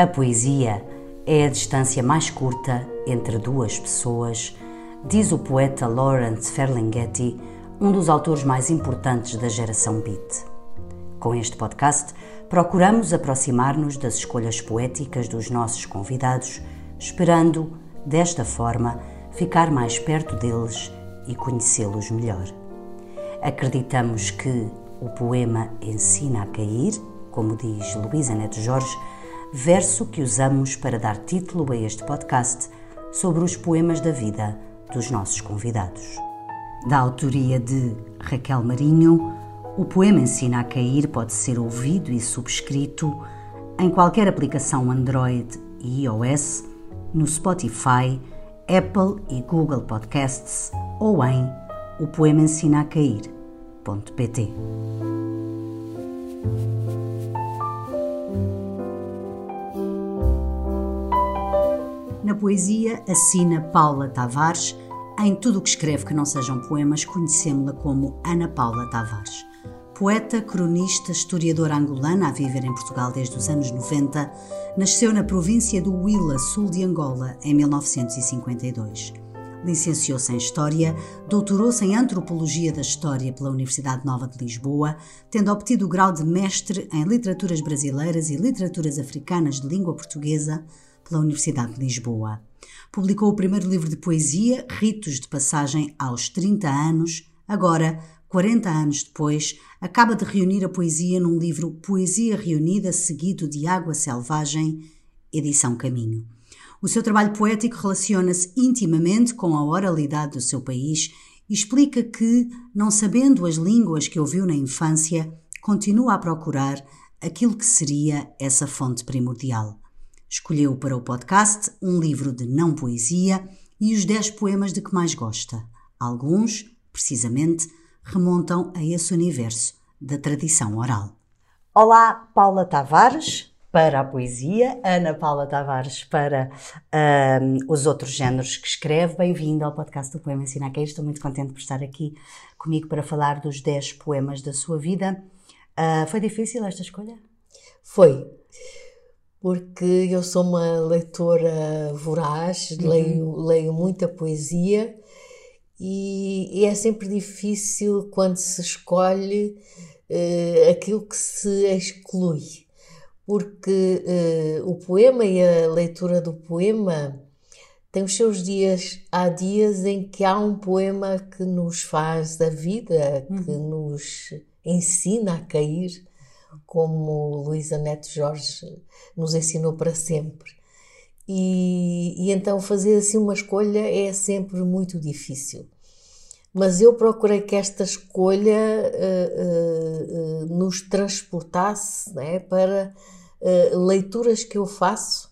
A poesia é a distância mais curta entre duas pessoas, diz o poeta Lawrence Ferlinghetti, um dos autores mais importantes da geração beat. Com este podcast, procuramos aproximar-nos das escolhas poéticas dos nossos convidados, esperando, desta forma, ficar mais perto deles e conhecê-los melhor. Acreditamos que o poema ensina a cair, como diz Luísa Neto Jorge, verso que usamos para dar título a este podcast sobre os poemas da vida dos nossos convidados. Da autoria de Raquel Marinho, o poema Ensina a Cair pode ser ouvido e subscrito em qualquer aplicação Android e iOS, no Spotify, Apple e Google Podcasts ou em o poema ensina a cair.pt. poesia, assina Paula Tavares. Em tudo o que escreve que não sejam poemas, conhecemos-la como Ana Paula Tavares. Poeta, cronista, historiadora angolana a viver em Portugal desde os anos 90, nasceu na província do Huila, sul de Angola, em 1952. Licenciou-se em História, doutorou-se em Antropologia da História pela Universidade Nova de Lisboa, tendo obtido o grau de Mestre em Literaturas Brasileiras e Literaturas Africanas de Língua Portuguesa pela Universidade de Lisboa. Publicou o primeiro livro de poesia, Ritos de Passagem aos 30 anos. Agora, 40 anos depois, acaba de reunir a poesia num livro Poesia Reunida, seguido de Água Selvagem, edição Caminho. O seu trabalho poético relaciona-se intimamente com a oralidade do seu país e explica que, não sabendo as línguas que ouviu na infância, continua a procurar aquilo que seria essa fonte primordial. Escolheu para o podcast um livro de não poesia e os 10 poemas de que mais gosta. Alguns, precisamente, remontam a esse universo da tradição oral. Olá, Paula Tavares, para a poesia, Ana Paula Tavares, para um, os outros géneros que escreve. Bem-vinda ao podcast do Poema Ensina a Estou muito contente por estar aqui comigo para falar dos 10 poemas da sua vida. Uh, foi difícil esta escolha? Foi porque eu sou uma leitora voraz, uhum. leio, leio muita poesia e, e, é sempre difícil quando se escolhe uh, aquilo que se exclui, porque uh, o poema e a leitura do poema tem os seus dias. Há dias em que há um poema que nos faz a vida, uhum. que nos ensina a cair como Luísa Neto Jorge nos ensinou para sempre. E, e, então fazer assim uma escolha é sempre muito difícil. Mas eu procurei que esta escolha uh, uh, nos transportasse né, para leituras que eu faço,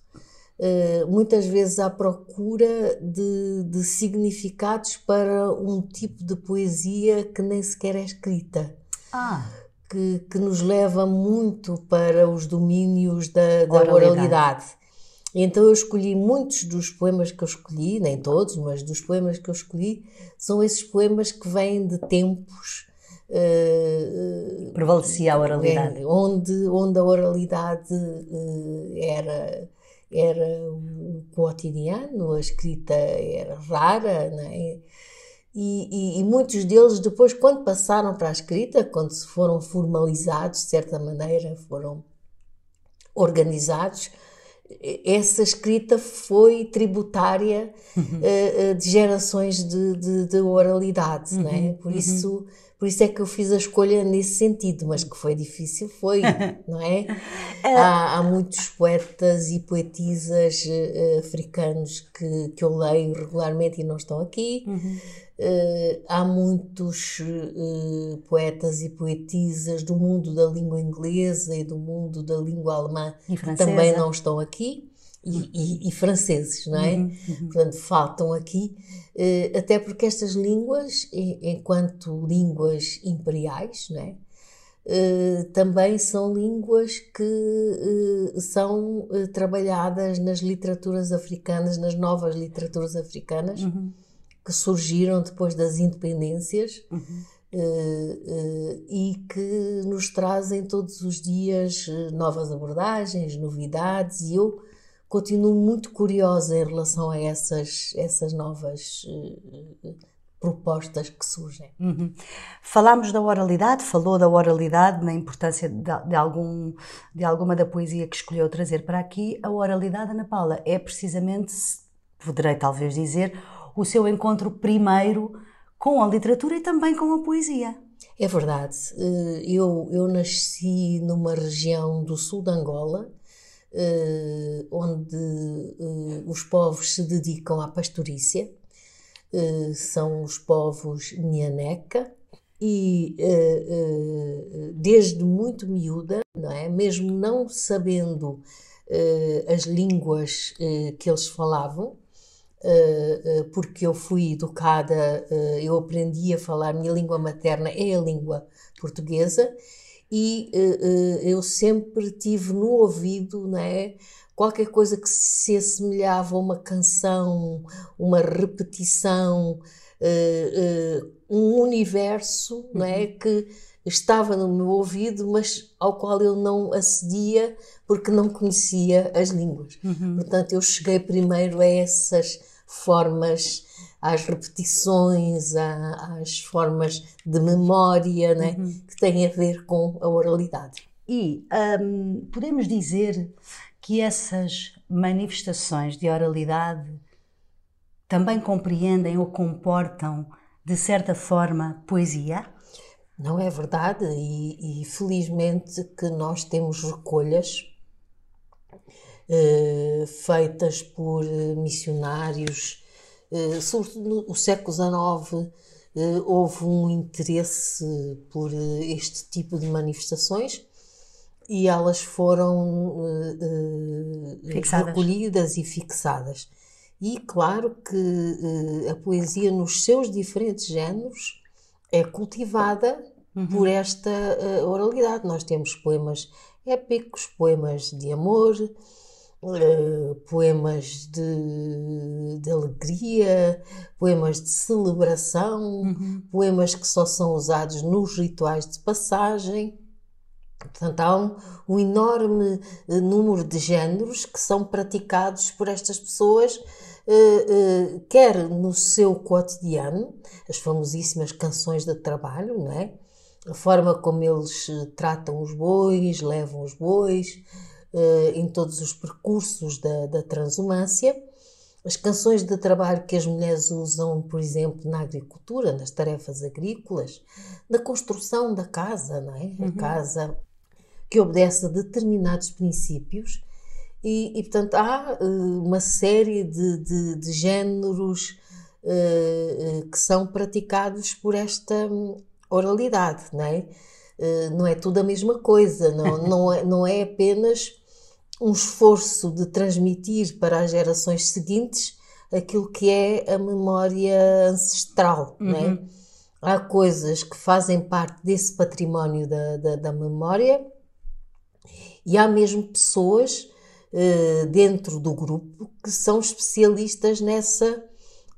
muitas vezes à procura de, de significados para um tipo de poesia que nem sequer é escrita. Ah que, que nos leva muito para os domínios da, da oralidade. oralidade. Então eu escolhi muitos dos poemas que eu escolhi, nem todos, mas dos poemas que eu escolhi, são esses poemas que vêm de tempos. Uh, Prevalecia a oralidade. onde, onde a oralidade uh, era, era o cotidiano, a escrita era rara, não é? E, e, e, muitos deles depois, quando passaram para a escrita, quando se foram formalizados, de certa maneira, foram organizados, essa escrita foi tributária uhum. uh, de gerações de, de, de oralidade, uhum. não é? Por uhum. isso por isso é que eu fiz a escolha nesse sentido, mas que foi difícil, foi, não é? é? Há, há, muitos poetas e poetisas uh, africanos que, que eu leio regularmente e não estão aqui. Uhum. Uh, há muitos uh, poetas e poetisas do mundo da língua inglesa e do mundo da língua alemã que também não estão aqui e, e, e franceses, não é? Uhum, uhum. Portanto, faltam aqui, eh, até porque estas línguas, enquanto línguas imperiais, não é? Uh, também são línguas que uh, são uh, trabalhadas nas literaturas africanas, nas novas literaturas africanas, uhum. Que surgiram depois das independências. Uhum. e que nos trazem todos os dias novas abordagens, novidades, e eu continuo muito curiosa em relação a essas, essas novas propostas que surgem. Uhum. Falámos da oralidade, falou da oralidade, na importância de, de, algum, de alguma da poesia que escolheu trazer para aqui. A oralidade, Ana Paula, é precisamente, poderei talvez dizer, o seu encontro primeiro com a literatura e também com a poesia. É verdade. Eh, eu, eu nasci numa região do sul de Angola, eh, onde eh, os povos se dedicam à pastorícia são os povos Nhaneca e desde muito miúda, não é? mesmo não sabendo as línguas que eles falavam, porque eu fui educada, eu aprendi a falar, minha língua materna é a língua portuguesa, e eu sempre tive no ouvido, não é? qualquer coisa que se assemelhava a uma canção, uma repetição, uh, uh, um universo uhum. não é, uhum. que estava no meu ouvido, mas ao qual eu não acedia porque não conhecia as línguas. Uhum. Portanto, eu cheguei primeiro a essas formas, às repetições, às formas de memória né, uhum. que têm a ver com a oralidade. E um, podemos dizer que essas manifestações de oralidade também compreendem ou comportam, de certa forma, poesia? Não é verdade, e, e felizmente que nós temos recolhas eh, feitas por missionários, eh, sobretudo no século XIX, eh, houve um interesse por eh, este tipo de manifestações e elas foram recolhidas e fixadas. E claro que a poesia nos seus diferentes géneros é cultivada uhum. por esta uh, oralidade. Nós temos poemas épicos, poemas de amor, poemas de, de, alegria, poemas de celebração, uhum. poemas que só são usados nos rituais de passagem. Portanto, há um, um, enorme eh, número de géneros que são praticados por estas pessoas, quer no seu cotidiano, as famosíssimas canções de trabalho, não é? A forma como eles tratam os bois, levam os bois, em todos os percursos da, da transumância. As canções de trabalho que as mulheres usam, por exemplo, na agricultura, nas tarefas agrícolas, na construção da casa, não é? Uhum. A casa que obedece a determinados princípios e, e portanto, há uh, uma série de, de, de géneros uh, que são praticados por esta um, oralidade, não é? Não é tudo a mesma coisa, não, não, é, não é apenas um esforço de transmitir para as gerações seguintes aquilo que é a memória ancestral, uhum. é? Uhum. Há coisas que fazem parte desse património da, da, da memória e há mesmo pessoas dentro do grupo que são especialistas nessa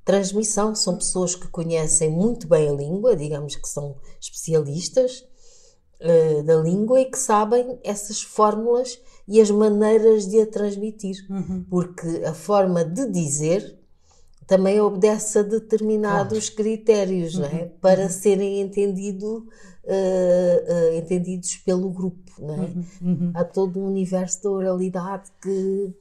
transmissão. São pessoas que conhecem muito bem a língua, digamos que são especialistas uh, da língua e que sabem essas fórmulas e as maneiras de a transmitir. Uhum. Porque a forma de dizer também obedece a determinados claro. critérios, uhum. é? Uhum. Para uhum. serem entendido, uh, uh, entendidos pelo grupo, é? Uhum. uhum. Há todo um universo da oralidade que,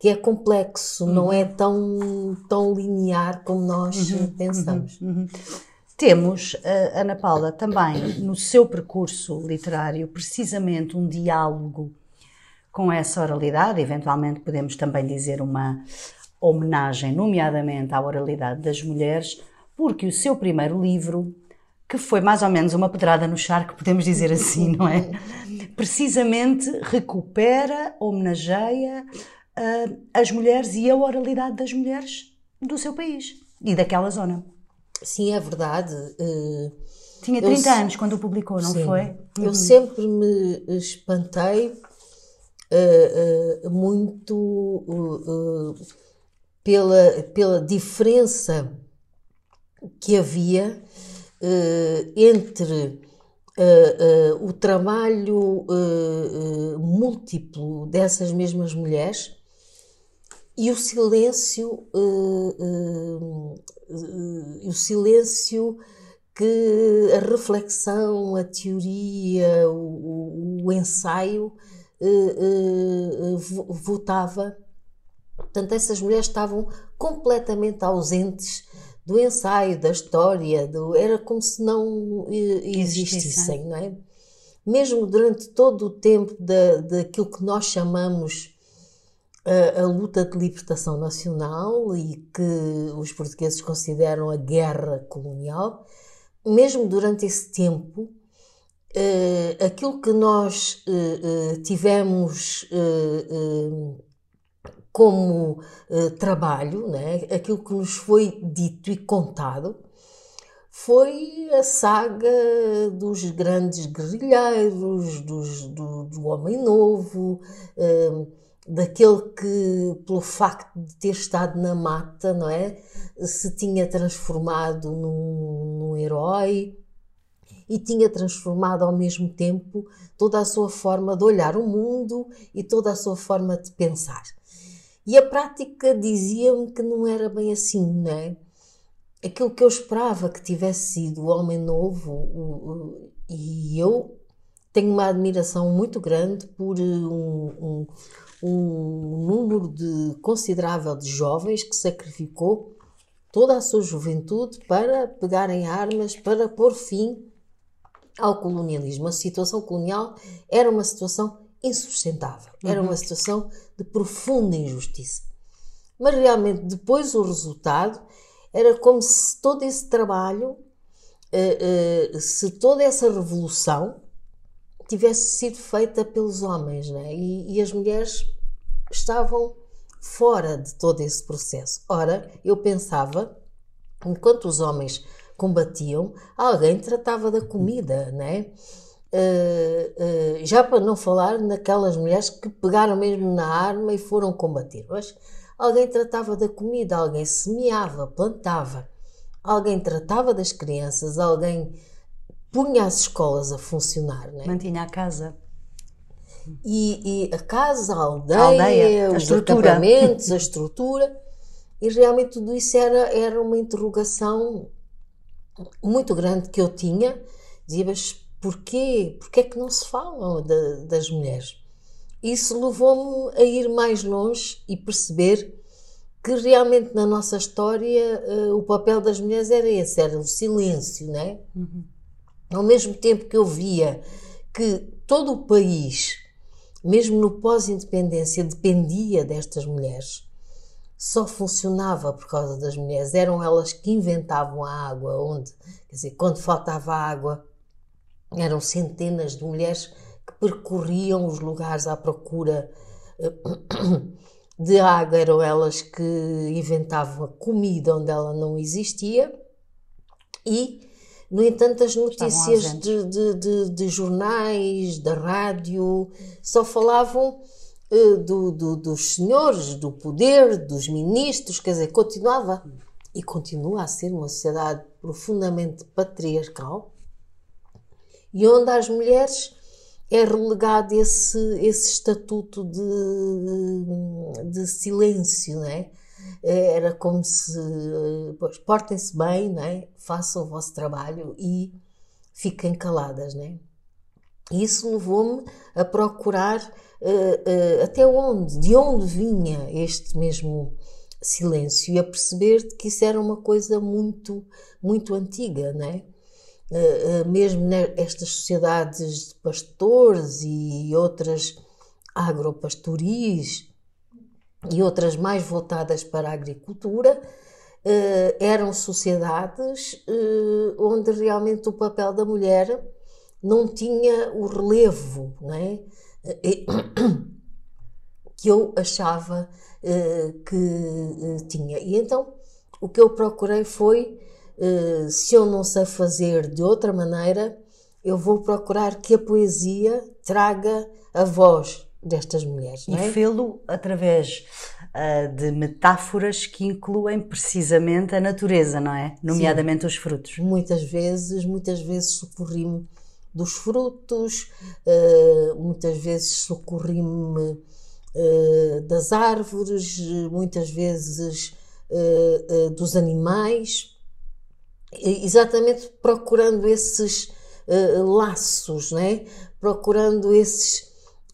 que é complexo, não é tão, tão linear como nós uhum. pensamos. Temos, uh, Ana Paula, também no seu percurso literário, precisamente um diálogo com essa oralidade, eventualmente podemos também dizer uma homenagem, nomeadamente à oralidade das mulheres, porque o seu primeiro livro, que foi mais ou menos uma pedrada no charco, podemos dizer assim, não é? Precisamente recupera, homenageia uh, as mulheres e a oralidade das mulheres do seu país e daquela zona. Sim, é verdade. Uh, Tinha 30 eu, anos quando o publicou, não sim, foi? Eu uhum. sempre me espantei uh, muito pela, pela diferença que havia entre uh, uh, o trabalho múltiplo dessas mesmas mulheres e o silêncio, o silêncio que a reflexão, a teoria, o, o ensaio votava. Portanto, essas mulheres estavam completamente ausentes do ensaio, da história, do, era como se não existissem, não é? Mesmo durante todo o tempo da, daquilo que nós chamamos a, a, luta de libertação nacional e que os portugueses consideram a guerra colonial, mesmo durante esse tempo, uh, aquilo que nós tivemos como uh, trabalho, né? aquilo que nos foi dito e contado, foi a saga dos grandes guerrilheiros, dos, do, do Homem Novo, uh, daquele que, pelo facto de ter estado na mata, não é? Se tinha transformado num, num herói e tinha transformado ao mesmo tempo toda a sua forma de olhar o mundo e toda a sua forma de pensar. E a prática dizia-me que não era bem assim, não é? Aquilo que eu esperava que tivesse sido o homem novo, o, o, e eu tenho uma admiração muito grande por um, um, um número de, considerável de jovens que sacrificou toda a sua juventude para pegarem armas, para pôr fim ao colonialismo. A situação colonial era uma situação insustentável. Era uma uhum. situação de profunda injustiça. Mas realmente, depois o resultado era como se todo esse trabalho, eh, eh, se toda essa revolução tivesse sido feita pelos homens, né? e, e as mulheres estavam fora de todo esse processo. Ora, eu pensava, enquanto os homens combatiam, alguém tratava da comida, né? Uh, uh, já para não falar naquelas mulheres que pegaram mesmo na arma e foram combater. Mas alguém tratava da comida, alguém semeava, plantava, alguém tratava das crianças, alguém punha as escolas a funcionar. Né? Mantinha a casa. E, e a casa, a aldeia, a aldeia os acampamentos, a estrutura. E realmente tudo isso era, era uma interrogação muito grande que eu tinha. Dizia, mas Porquê? Porquê é que não se falam de, das mulheres? Isso levou-me a ir mais longe e perceber que realmente na nossa história uh, o papel das mulheres era esse, era o silêncio, né? Uhum. Ao mesmo tempo que eu via que todo o país, mesmo no pós-independência, dependia destas mulheres, só funcionava por causa das mulheres, eram elas que inventavam a água, onde, quer dizer, quando faltava água, eram centenas de mulheres que percorriam os lugares à procura eh, de água, eram elas que inventavam a comida onde ela não existia e, no entanto, as notícias de, de, de, de, jornais, da rádio, só falavam uh, do, do, dos senhores, do poder, dos ministros, quer dizer, continuava e continua a ser uma sociedade profundamente patriarcal e onde às mulheres é relegado esse, esse estatuto de, de silêncio, né? Era como se, pois, portem-se bem, né? façam o vosso trabalho e fiquem caladas, né? Isso levou-me a procurar uh, uh, até onde, de onde vinha este mesmo silêncio e a perceber que isso era uma coisa muito, muito antiga, né? Mesmo nestas sociedades de pastores e outras agropastoris e outras mais voltadas para a agricultura, eh, eram sociedades onde realmente o papel da mulher não tinha o relevo é? que eu achava que tinha. E então o que eu procurei foi eh, se eu não sei fazer de outra maneira, eu vou procurar que a poesia traga a voz destas mulheres. E é? fê-lo através uh, de metáforas que incluem precisamente a natureza, não é? Nomeadamente Sim. os frutos. Muitas vezes, muitas vezes socorri-me dos frutos, uh, muitas vezes socorri-me uh, das árvores, muitas vezes dos animais, exatamente procurando esses laços, né? procurando esses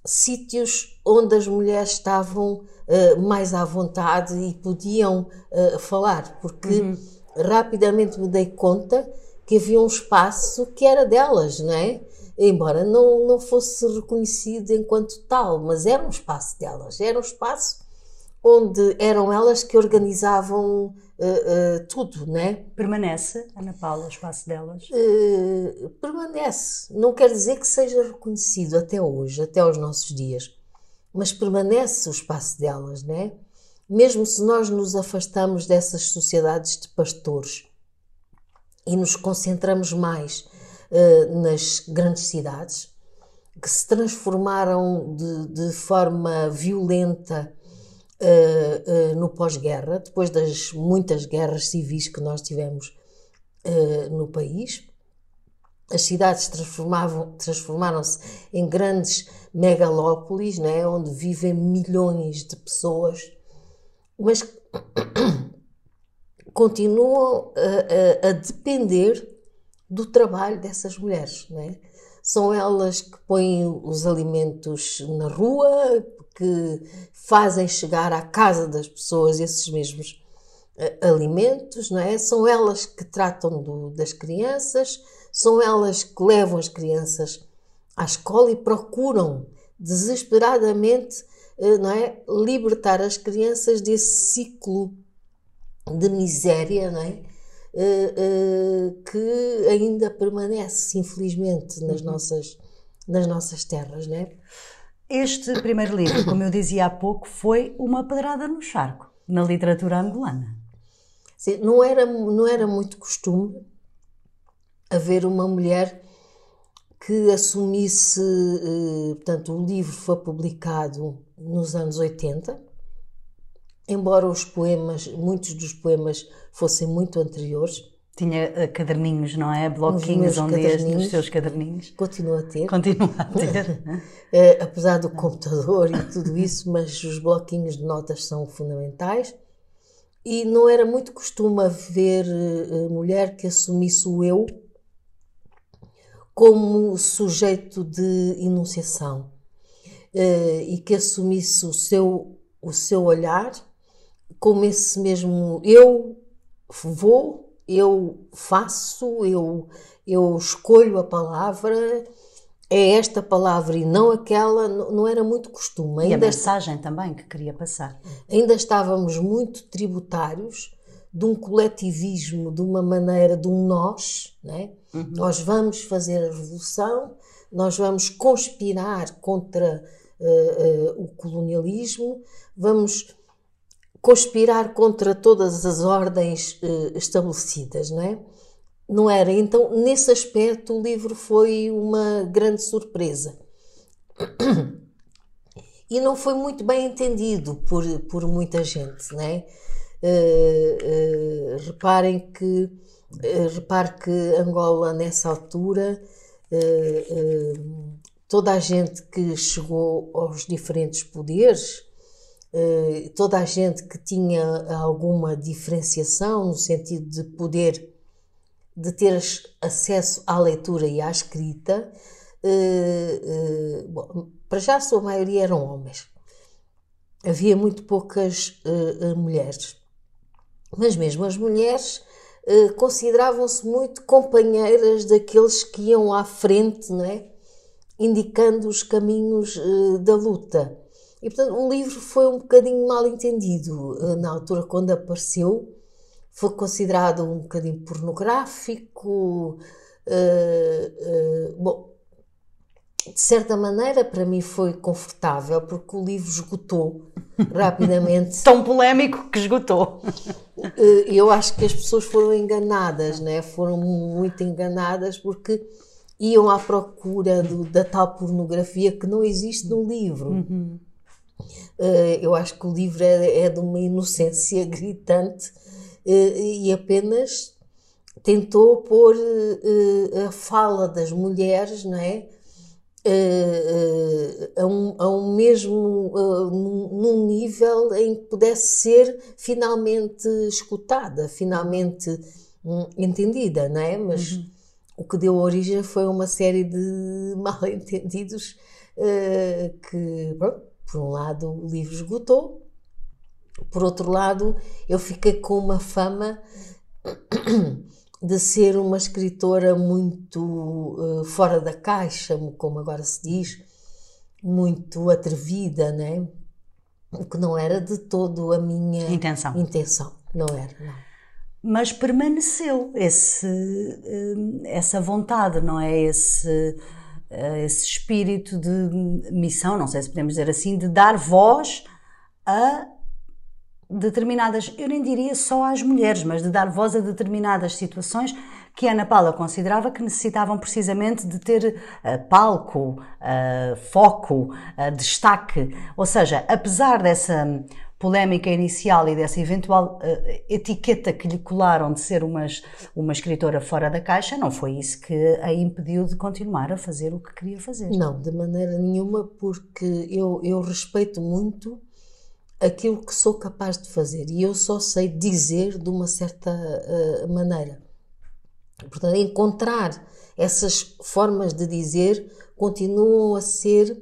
sítios onde as mulheres estavam uh, mais à vontade e podiam uh, falar, porque uhum. rapidamente me dei conta que havia um espaço que era delas, não é? Embora não, não fosse reconhecido enquanto tal, mas era um espaço delas, era um espaço onde eram elas que organizavam uh, tudo, né? Permanece, Ana Paula, o espaço delas? Uh, permanece. Não quer dizer que seja reconhecido até hoje, até aos nossos dias, mas permanece o espaço delas, né? Mesmo se nós nos afastamos dessas sociedades de pastores e nos concentramos mais nas grandes cidades, que se transformaram de, de forma violenta uh, uh, no pós-guerra, depois das muitas guerras civis que nós tivemos uh, no país. As cidades transformaram-se em grandes megalópolis, né, onde vivem milhões de pessoas, mas continuam a, a, a depender do trabalho dessas mulheres. Né? São elas que põem os alimentos na rua, que fazem chegar à casa das pessoas esses mesmos uh, alimentos, não é? São elas que tratam do, das crianças, são elas que levam as crianças à escola e procuram desesperadamente, uh, não é, libertar as crianças desse ciclo de miséria, não é? Uh, que ainda permanece, infelizmente, nas, uhum. nossas, nas nossas terras, não é? Este primeiro livro, como eu dizia há pouco, foi uma pedrada no charco na literatura angolana. Sim, não era, não era muito costume haver uma mulher que assumisse, eh, portanto, o livro foi publicado nos anos 80, embora os poemas, muitos dos poemas fossem muito anteriores, tinha uh, caderninhos, não é? Bloquinhos onde ias nos seus caderninhos. Continua a ter. Continua a ter. é, apesar do computador e tudo isso, mas os bloquinhos de notas são fundamentais. E não era muito costume haver uh, mulher que assumisse o eu como sujeito de enunciação uh, e que assumisse o seu, o seu olhar como esse mesmo eu vou eu faço, eu, eu escolho a palavra, é esta palavra e não aquela, não era muito costume. Ainda e a mensagem também que queria passar. Ainda estávamos muito tributários de um coletivismo, de uma maneira, de um nós, né? Uhum. Nós vamos fazer a revolução, nós vamos conspirar contra uh, uh, o colonialismo, vamos conspirar contra todas as ordens uh, estabelecidas, não é? Não era. Então, nesse aspecto, o livro foi uma grande surpresa. E não foi muito bem entendido por, por muita gente, não é? Uh, uh, reparem que repare que Angola nessa altura toda a gente que chegou aos diferentes poderes eh, toda a gente que tinha alguma diferenciação no sentido de poder de ter acesso à leitura e à escrita, eh, eh, bom, para já a sua maioria eram homens. Havia muito poucas mulheres. Mas mesmo as mulheres consideravam-se muito companheiras daqueles que iam à frente, não é? indicando os caminhos da luta. E portanto o livro foi um bocadinho mal entendido eh, na altura quando apareceu. Foi considerado um bocadinho pornográfico. Uh, uh, bom, de certa maneira para mim foi confortável porque o livro esgotou rapidamente. Tão polémico que esgotou. Eu acho que as pessoas foram enganadas, né? foram muito enganadas porque iam à procura do, da tal pornografia que não existe no livro. Uhum. Eu acho que o livro é, é de uma inocência gritante e apenas tentou pôr a fala das mulheres, não é? A, um, a um mesmo num nível em que pudesse ser finalmente escutada, finalmente um, entendida, não é? Mas uhum. o que deu origem foi uma série de mal-entendidos que, pronto, por um lado o livro esgotou, por outro lado eu fiquei com uma fama de ser uma escritora muito uh, fora da caixa, como agora se diz, muito atrevida, né? O que não era de todo a minha intenção. intenção. Não era, não. Mas permaneceu esse, uh, essa vontade, não é? Esse, esse espírito de missão, não sei se podemos dizer assim, de dar voz a determinadas, eu nem diria só às mulheres, mas de dar voz a determinadas situações que Ana Paula considerava que necessitavam precisamente de ter uh, palco, uh, foco, uh, destaque. Ou seja, apesar dessa polémica inicial e dessa eventual etiqueta que lhe colaram de ser umas, uma escritora fora da caixa, não foi isso que a impediu de continuar a fazer o que queria fazer. Não, de maneira nenhuma, porque eu, eu respeito muito aquilo que sou capaz de fazer e eu só sei dizer de uma certa uh, maneira. Portanto, encontrar essas formas de dizer continuam a ser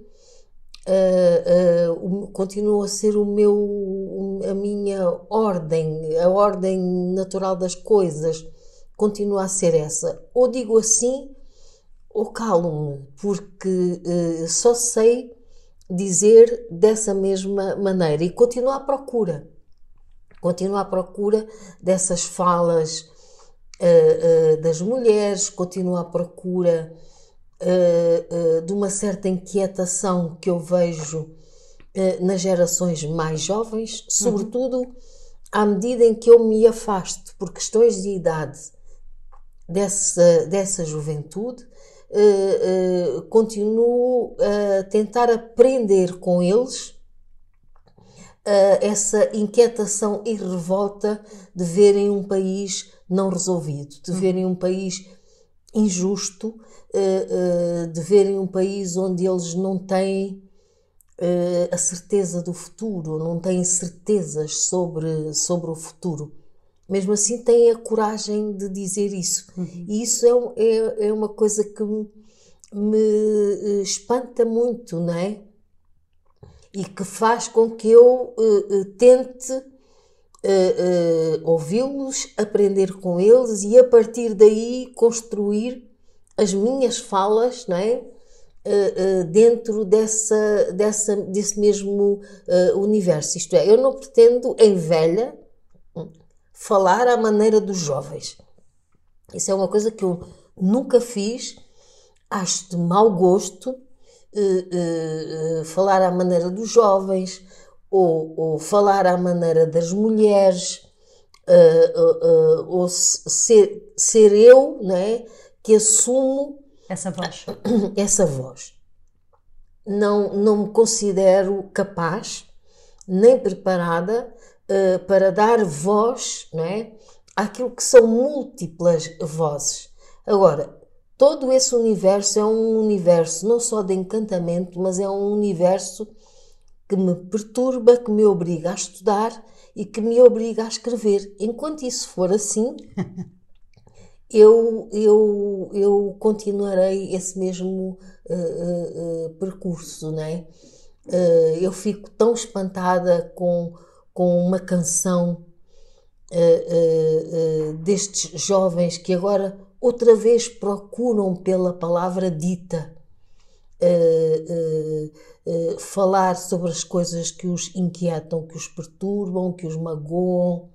uh, uh, continuam a ser o meu a minha ordem a ordem natural das coisas continua a ser essa ou digo assim ou calo-me porque só sei dizer dessa mesma maneira e continua à procura. Continua à procura dessas falas uh, uh, das mulheres, continua à procura uh, de uma certa inquietação que eu vejo nas gerações mais jovens, sobretudo uhum. à medida em que eu me afasto por questões de idade dessa, dessa juventude uh, uh, continuo a tentar aprender com eles uh, essa inquietação e revolta de verem um país não resolvido, de verem um país injusto, de verem um país onde eles não têm a certeza do futuro, não têm certezas sobre, sobre o futuro mesmo assim têm a coragem de dizer isso. Uhum. E isso é, é, é, uma coisa que me, me eh, espanta muito, não é? E que faz com que eu uh, tente uh, uh, ouvi-los, aprender com eles e a partir daí construir as minhas falas, não é? dentro dessa, dessa, desse mesmo universo. Isto é, eu não pretendo, em velha, falar à maneira dos jovens. Isso é uma coisa que eu nunca fiz, acho de mau gosto falar à maneira dos jovens ou, ou falar à maneira das mulheres. Uh, ou ser, ser eu né, que assumo essa voz. Essa voz. Não, não me considero capaz nem preparada uh, para dar voz não é, àquilo que são múltiplas vozes. Agora, todo esse universo é um universo não só de encantamento, mas é um universo que me perturba, que me obriga a estudar e que me obriga a escrever. Enquanto isso for assim, eu, eu, eu continuarei esse mesmo uh, uh, uh, percurso, não é? eu fico tão espantada com com uma canção uh, uh, uh, destes jovens que agora outra vez procuram pela palavra dita falar sobre as coisas que os inquietam, que os perturbam, que os magoam,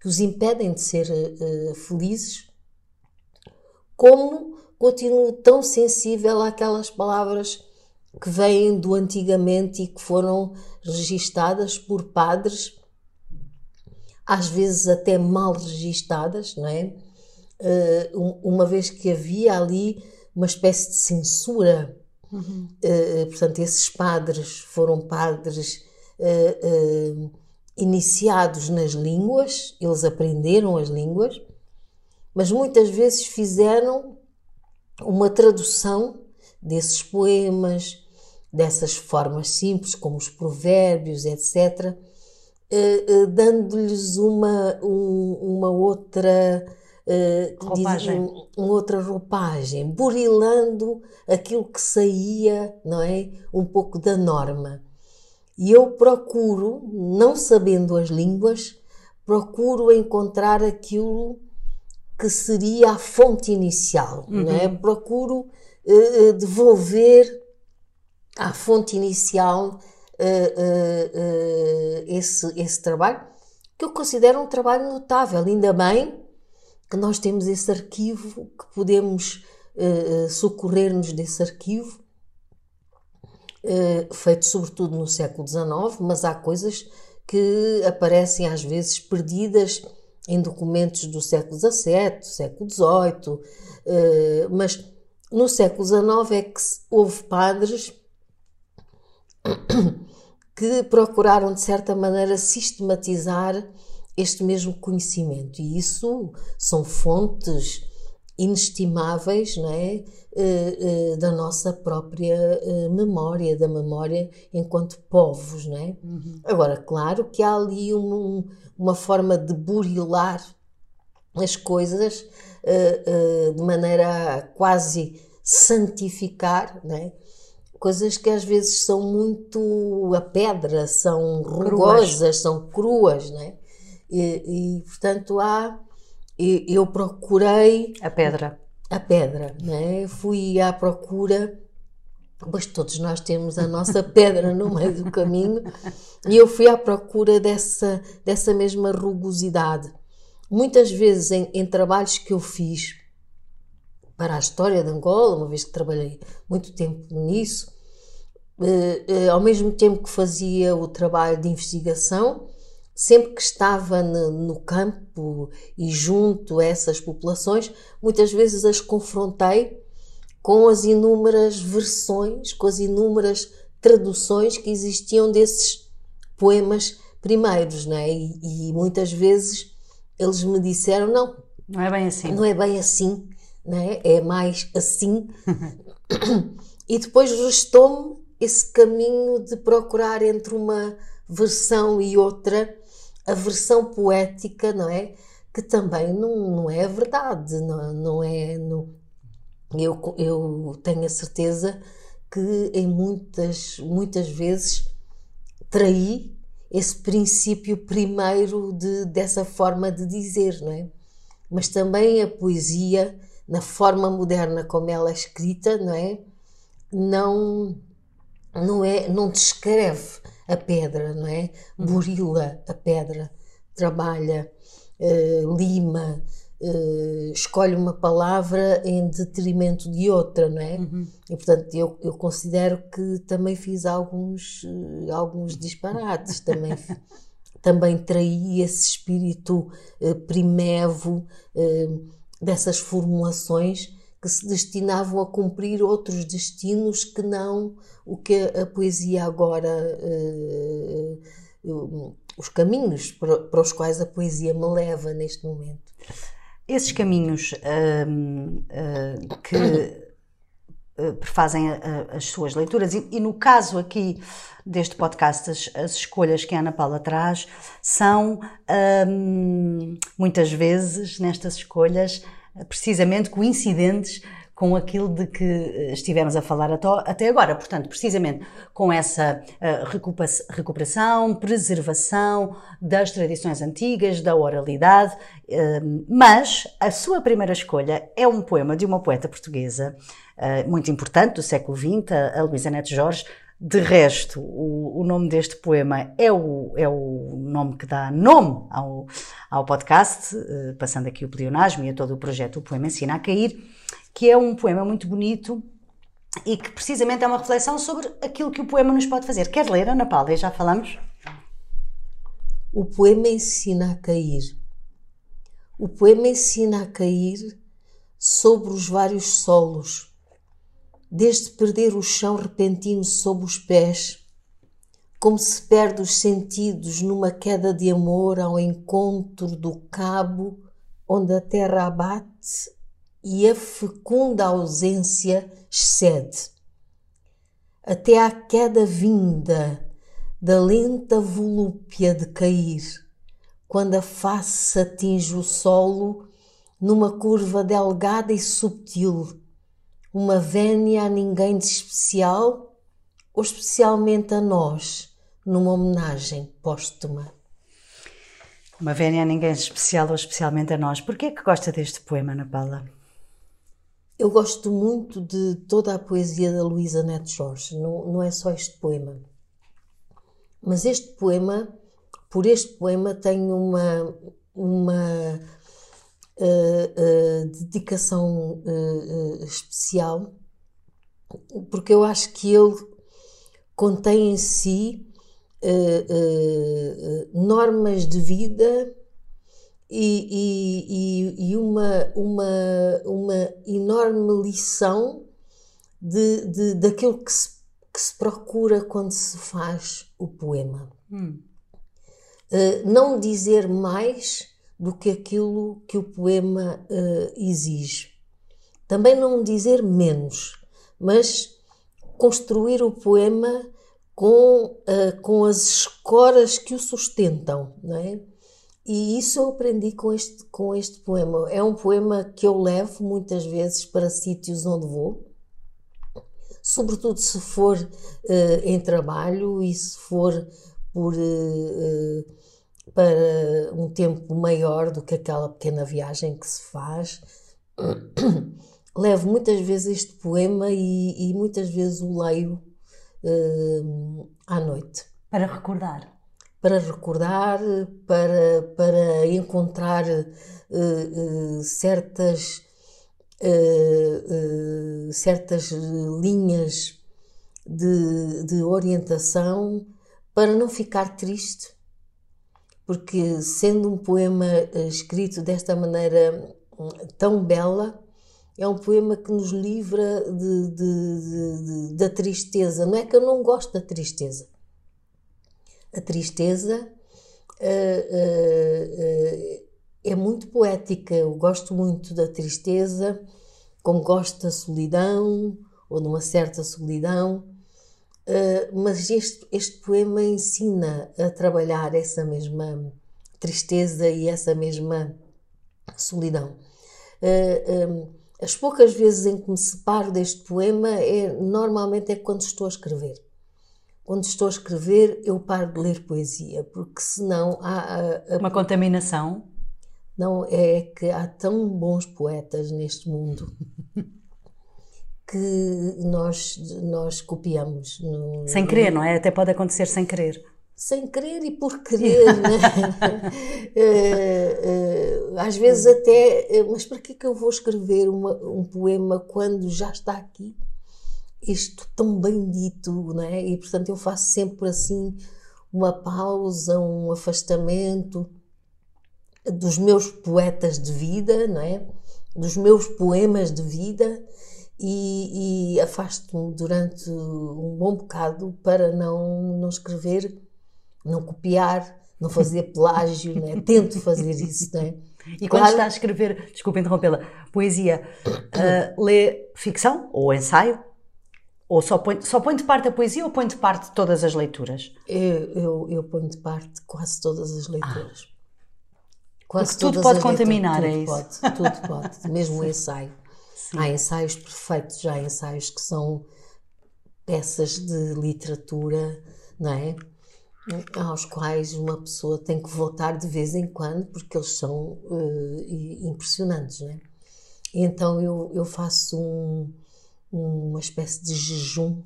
que os impedem de ser felizes. Como continuo tão sensível àquelas palavras que vêm do antigamente e que foram registadas por padres às vezes até mal registadas, não é? Uh, uma vez que havia ali uma espécie de censura. Uhum. Uh, portanto, esses padres foram padres uh, iniciados nas línguas, eles aprenderam as línguas, mas muitas vezes fizeram uma tradução desses poemas, dessas formas simples, como os provérbios, etc., uh, dando-lhes uma, um, uma outra uh, roupagem. Diz, uma outra roupagem, burilando aquilo que saía, não é? Um pouco da norma. E eu procuro, não sabendo as línguas, procuro encontrar aquilo que seria a fonte inicial, uhum. não é? Uhum. Procuro uh, devolver à fonte inicial uh, uh, esse, esse trabalho, que eu considero um trabalho notável. Ainda bem que nós temos esse arquivo, que podemos socorrer-nos desse arquivo, feito sobretudo no século XIX, mas há coisas que aparecem às vezes perdidas em documentos do século XVII, século XVIII, uh, mas no século XIX é que houve padres que procuraram de certa maneira sistematizar este mesmo conhecimento. E isso são fontes inestimáveis não é? Uh, uh, da nossa própria uh, memória, da memória enquanto povos. Não é? Uhum. Agora, claro que há ali um, uma forma de burilar as coisas de maneira a quase santificar, não é? coisas que às vezes são muito a pedra, são rugosas, cruas. são cruas, não é? E, e portanto, há. Eu procurei. A pedra. A pedra, né? Fui à procura. Pois todos nós temos a nossa pedra no meio do caminho, e eu fui à procura dessa, dessa mesma rugosidade. Muitas vezes, em, em trabalhos que eu fiz para a história de Angola, uma vez que trabalhei muito tempo nisso, eh, eh, ao mesmo tempo que fazia o trabalho de investigação, sempre que estava no, campo e junto a essas populações, muitas vezes as confrontei com as inúmeras versões, com as inúmeras traduções que existiam desses poemas primeiros, não é? E, e muitas vezes eles me disseram não, não é bem assim, não é bem assim, não é? É mais assim. e depois restou-me esse caminho de procurar entre uma versão e outra a versão poética, não é? Que também não, não é verdade, não, não é. Não, eu, eu tenho a certeza que em muitas, muitas vezes traí esse princípio primeiro de, dessa forma de dizer, não é? Mas também a poesia, na forma moderna como ela é escrita, não é? Não, não, é, não descreve a pedra, não é? Uhum. Burila a pedra, trabalha, uh, lima, uh, escolhe uma palavra em detrimento de outra, não é? Uhum. E portanto eu, eu considero que também fiz alguns, uh, alguns disparates, também, também traí esse espírito primevo dessas formulações que se destinavam a cumprir outros destinos que não o que a poesia agora. Uh, uh, os caminhos para, os quais a poesia me leva neste momento. Esses caminhos uh, que prefazem as suas leituras e, e, no caso aqui deste podcast as, as, escolhas que a Ana Paula traz são muitas vezes nestas escolhas precisamente coincidentes com aquilo de que eh, estivemos a falar até agora. Portanto, precisamente com essa eh, recuperação, preservação das tradições antigas, da oralidade, eh, mas a sua primeira escolha é um poema de uma poeta portuguesa muito importante do século XX, a Luísa Neto Jorge, de resto, o, o, nome deste poema é o, é o nome que dá nome ao, ao podcast, uh, passando aqui o pleonasmo e a todo o projeto O Poema Ensina a Cair, que é um poema muito bonito e que precisamente é uma reflexão sobre aquilo que o poema nos pode fazer. Quer ler, Ana Paula? Já falamos? O poema ensina a cair. O poema ensina a cair sobre os vários solos desde perder o chão repentino sob os pés, como se perde os sentidos numa queda de amor ao encontro do cabo onde a terra abate e a fecunda ausência excede. Até à queda vinda da lenta volúpia de cair, quando a face atinge o solo numa curva delgada e subtil, uma vénia a ninguém de especial ou especialmente a nós, numa homenagem póstuma. Uma vénia a ninguém de especial ou especialmente a nós. Porquê é que gosta deste poema, Ana Paula? Eu gosto muito de toda a poesia da Luísa Neto Jorge, não, não é só este poema. Mas este poema, por este poema, tenho uma, uma uh, dedicação uh, especial, porque eu acho que ele contém em si normas de vida e, e, e, uma, uma, uma enorme lição de, de, daquilo que se, que se procura quando se faz o poema. Hum. Uh, não dizer mais do que aquilo que o poema uh, exige. Também não dizer menos, mas construir o poema com, uh, com as escoras que o sustentam, não é? E isso eu aprendi com este, com este poema. É um poema que eu levo muitas vezes para sítios onde vou, sobretudo se for uh, em trabalho e se for por, uh, para um tempo maior do que aquela pequena viagem que se faz. levo muitas vezes este poema e, e muitas vezes o leio uh, à noite. Para recordar. Para recordar, para, para encontrar uh, uh, certas, certas linhas de, de orientação para não ficar triste, porque sendo um poema escrito desta maneira hum, tão bela, é um poema que nos livra de, de, de, da tristeza. Não é que eu não gosto da tristeza. A tristeza uh, uh, uh, é muito poética. Eu gosto muito da tristeza, como gosto da solidão, ou de uma certa solidão. Mas este, este poema ensina a trabalhar essa mesma tristeza e essa mesma solidão. Um, as poucas vezes em que me separo deste poema é normalmente é quando estou a escrever. Quando estou a escrever, eu paro de ler poesia, porque senão há. A, a, Uma contaminação? Não, é que há tão bons poetas neste mundo que nós, nós copiamos. No, sem querer, não é? Até pode acontecer sem querer sem querer e por querer, uh, uh, às vezes até, uh, mas para que é que eu vou escrever uma, um poema quando já está aqui isto tão bem dito, não é? E portanto eu faço sempre assim uma pausa, um afastamento dos meus poetas de vida, não é? Dos meus poemas de vida e, e afasto-me durante um bom bocado para não, não escrever não copiar, não fazer plágio, né? tento fazer isso. Né? E quando claro, está a escrever, desculpe interrompê-la, poesia, uh, lê ficção ou ensaio? Ou só põe, só põe de parte a poesia ou põe de parte todas as leituras? Eu, eu, eu ponho de parte quase todas as leituras. Ah. Quase tudo pode contaminar, leituras, é isso? Pode, tudo pode, mesmo o ensaio. Sim. Há ensaios perfeitos, já há ensaios que são peças de literatura, não é? aos quais uma pessoa tem que voltar de vez em quando, porque eles são uh, impressionantes, não é? Então eu, eu faço um, uma espécie de jejum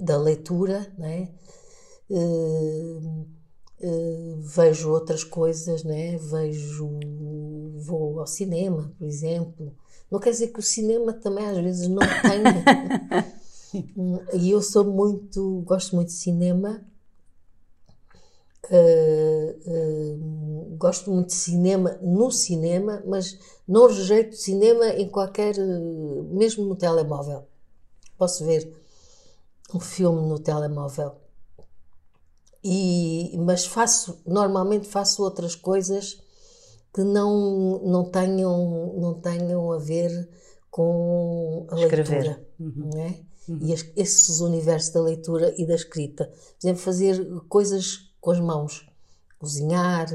da leitura, não é? Uh, uh, vejo outras coisas, né? Vejo, vou ao cinema, por exemplo. Não quer dizer que o cinema também às vezes não tenha. e eu sou muito, gosto muito de cinema Uh, uh, gosto muito de cinema no cinema, mas não rejeito cinema em qualquer, mesmo no telemóvel. Posso ver um filme no telemóvel. e, mas faço, normalmente faço outras coisas que não, não, tenham, não tenham a ver com a Escrever. leitura. Uhum. Não é? Uhum. E as, esses universos da leitura e da escrita. Por exemplo, fazer coisas com as mãos. Cozinhar,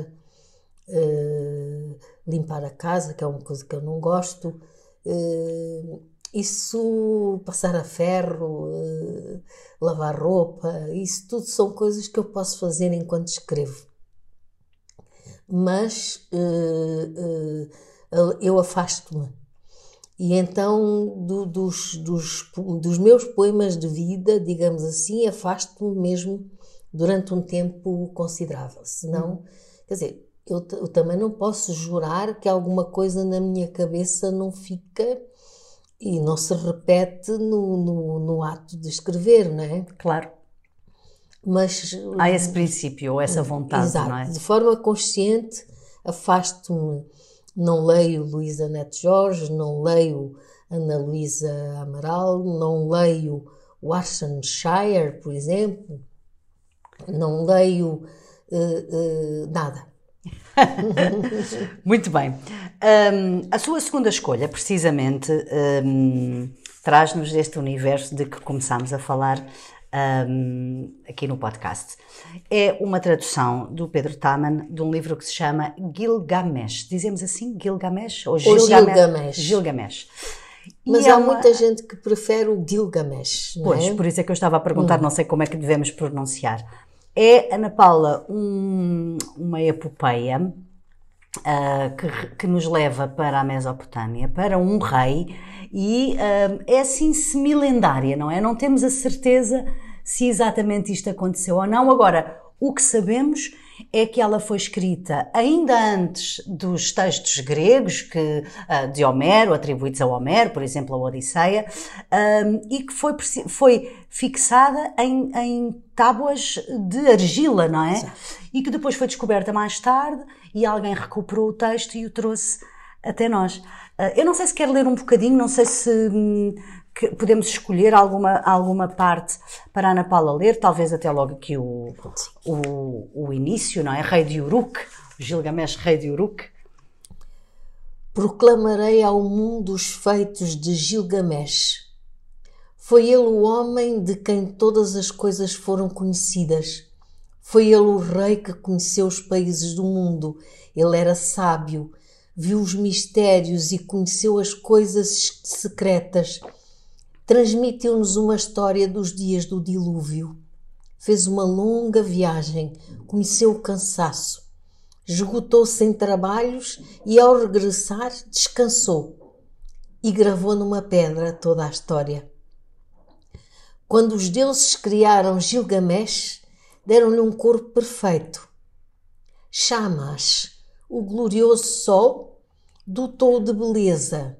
uh, limpar a casa, que é uma coisa que eu não gosto. Uh, isso, passar a ferro, uh, lavar roupa, isso tudo são coisas que eu posso fazer enquanto escrevo. Mas eu afasto-me e então, do, dos, dos, dos meus poemas de vida, digamos assim, afasto-me mesmo durante um tempo considerável. Senão, uhum. quer dizer, eu, eu, também não posso jurar que alguma coisa na minha cabeça não fica e não se repete no, no, no ato de escrever, não é? Claro. Mas. Há esse princípio, ou essa vontade, exato, não é? De forma consciente, afasto-me não leio Luísa Neto Jorge, não leio Ana Luísa Amaral, não leio Washington Shire, por exemplo, não leio uh, uh, nada. Muito bem. Um, a sua segunda escolha, precisamente, um, traz-nos este universo de que começámos a falar um, aqui no podcast. É uma tradução do Pedro Taman de um livro que se chama Gilgamesh. Dizemos assim? Gilgamesh? Ou Gilgamesh? Gilgamesh. Gilgamesh. Mas e há é uma... muita gente que prefere o Gilgamesh, pois, é? por isso é que eu estava a perguntar, hum. não sei como é que devemos pronunciar. É, Ana Paula, um, uma epopeia uh, que, que, nos leva para a Mesopotâmia, para um rei, e uh, é assim semilendária, não é? Não temos a certeza se exatamente isto aconteceu ou não. Agora, o que sabemos é que ela foi escrita ainda antes dos textos gregos que, uh, de Homero, atribuídos a Homero, por exemplo, a Odisseia, um, e que foi, foi fixada em, em tábuas de argila, não é? E que depois foi descoberta mais tarde e alguém recuperou o texto e o trouxe até nós. Uh, eu não sei se quer ler um bocadinho, não sei se. Que podemos escolher alguma, alguma parte para Ana Paula ler, talvez até logo aqui o, o, o início, não é? Rei de Uruk, Gilgamesh, rei de Uruk. Proclamarei ao mundo os feitos de Gilgamesh. Foi ele o homem de quem todas as coisas foram conhecidas. Foi ele o rei que conheceu os países do mundo. Ele era sábio, viu os mistérios e conheceu as coisas secretas transmitiu-nos uma história dos dias do dilúvio. Fez uma longa viagem, conheceu o cansaço, esgotou-se em trabalhos e, ao regressar, descansou e gravou numa pedra toda a história. Quando os deuses criaram Gilgamesh, deram-lhe um corpo perfeito. Shamash, o glorioso sol, dotou de beleza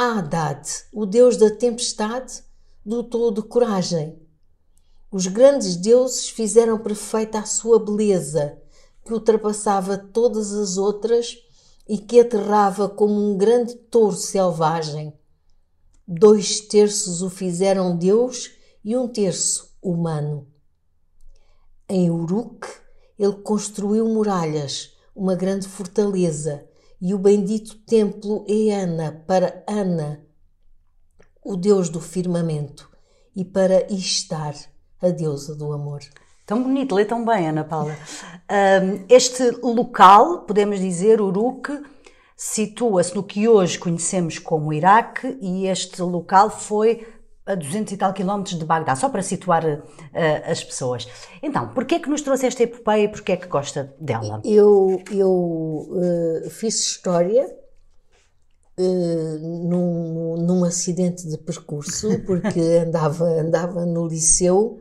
Haddad, o deus da tempestade, dotou de coragem. Os grandes deuses fizeram perfeita a sua beleza, que ultrapassava todas as outras e que aterrava como um grande touro selvagem. Dois terços o fizeram Deus e um terço humano. Em Uruk, ele construiu muralhas, uma grande fortaleza, e o bendito templo Eana para Ana, o deus do firmamento, e para Istar, a deusa do amor. Tão bonito, lê tão bem, Ana Paula. Um, este local, podemos dizer, Uruk, situa-se no que hoje conhecemos como Iraque e este local foi a 200 e tal quilómetros de Bagdá, só para situar uh, as pessoas. Então, porquê é que nos trouxe esta epopeia e porquê é que gosta dela? Eu, eu uh, fiz história uh, num, num acidente de percurso, porque andava, andava no liceu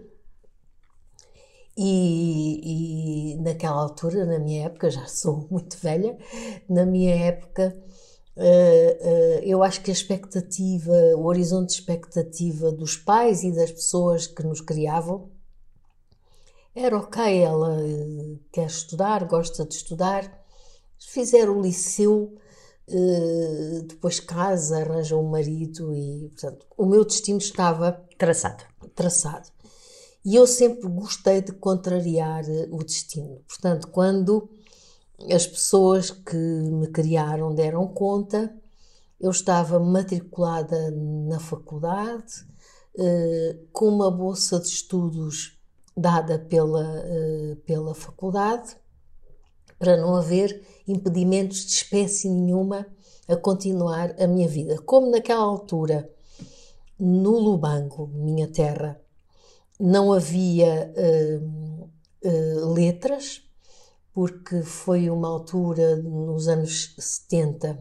e, e naquela altura, na minha época, já sou muito velha, na minha época eu acho que a expectativa, o horizonte de expectativa dos pais e das pessoas que nos criavam era ok, ela uh, quer estudar, gosta de estudar, fizeram o liceu, depois casa, arranja um marido e, portanto, o meu destino estava traçado. traçado. E eu sempre gostei de contrariar o destino. Portanto, quando as pessoas que me criaram deram conta, eu estava matriculada na faculdade, eh, com uma bolsa de estudos dada pela, eh, pela faculdade, para não haver impedimentos de espécie nenhuma a continuar a minha vida. Como naquela altura, no Lubango, minha terra, não havia uh, letras, porque foi uma altura nos anos 70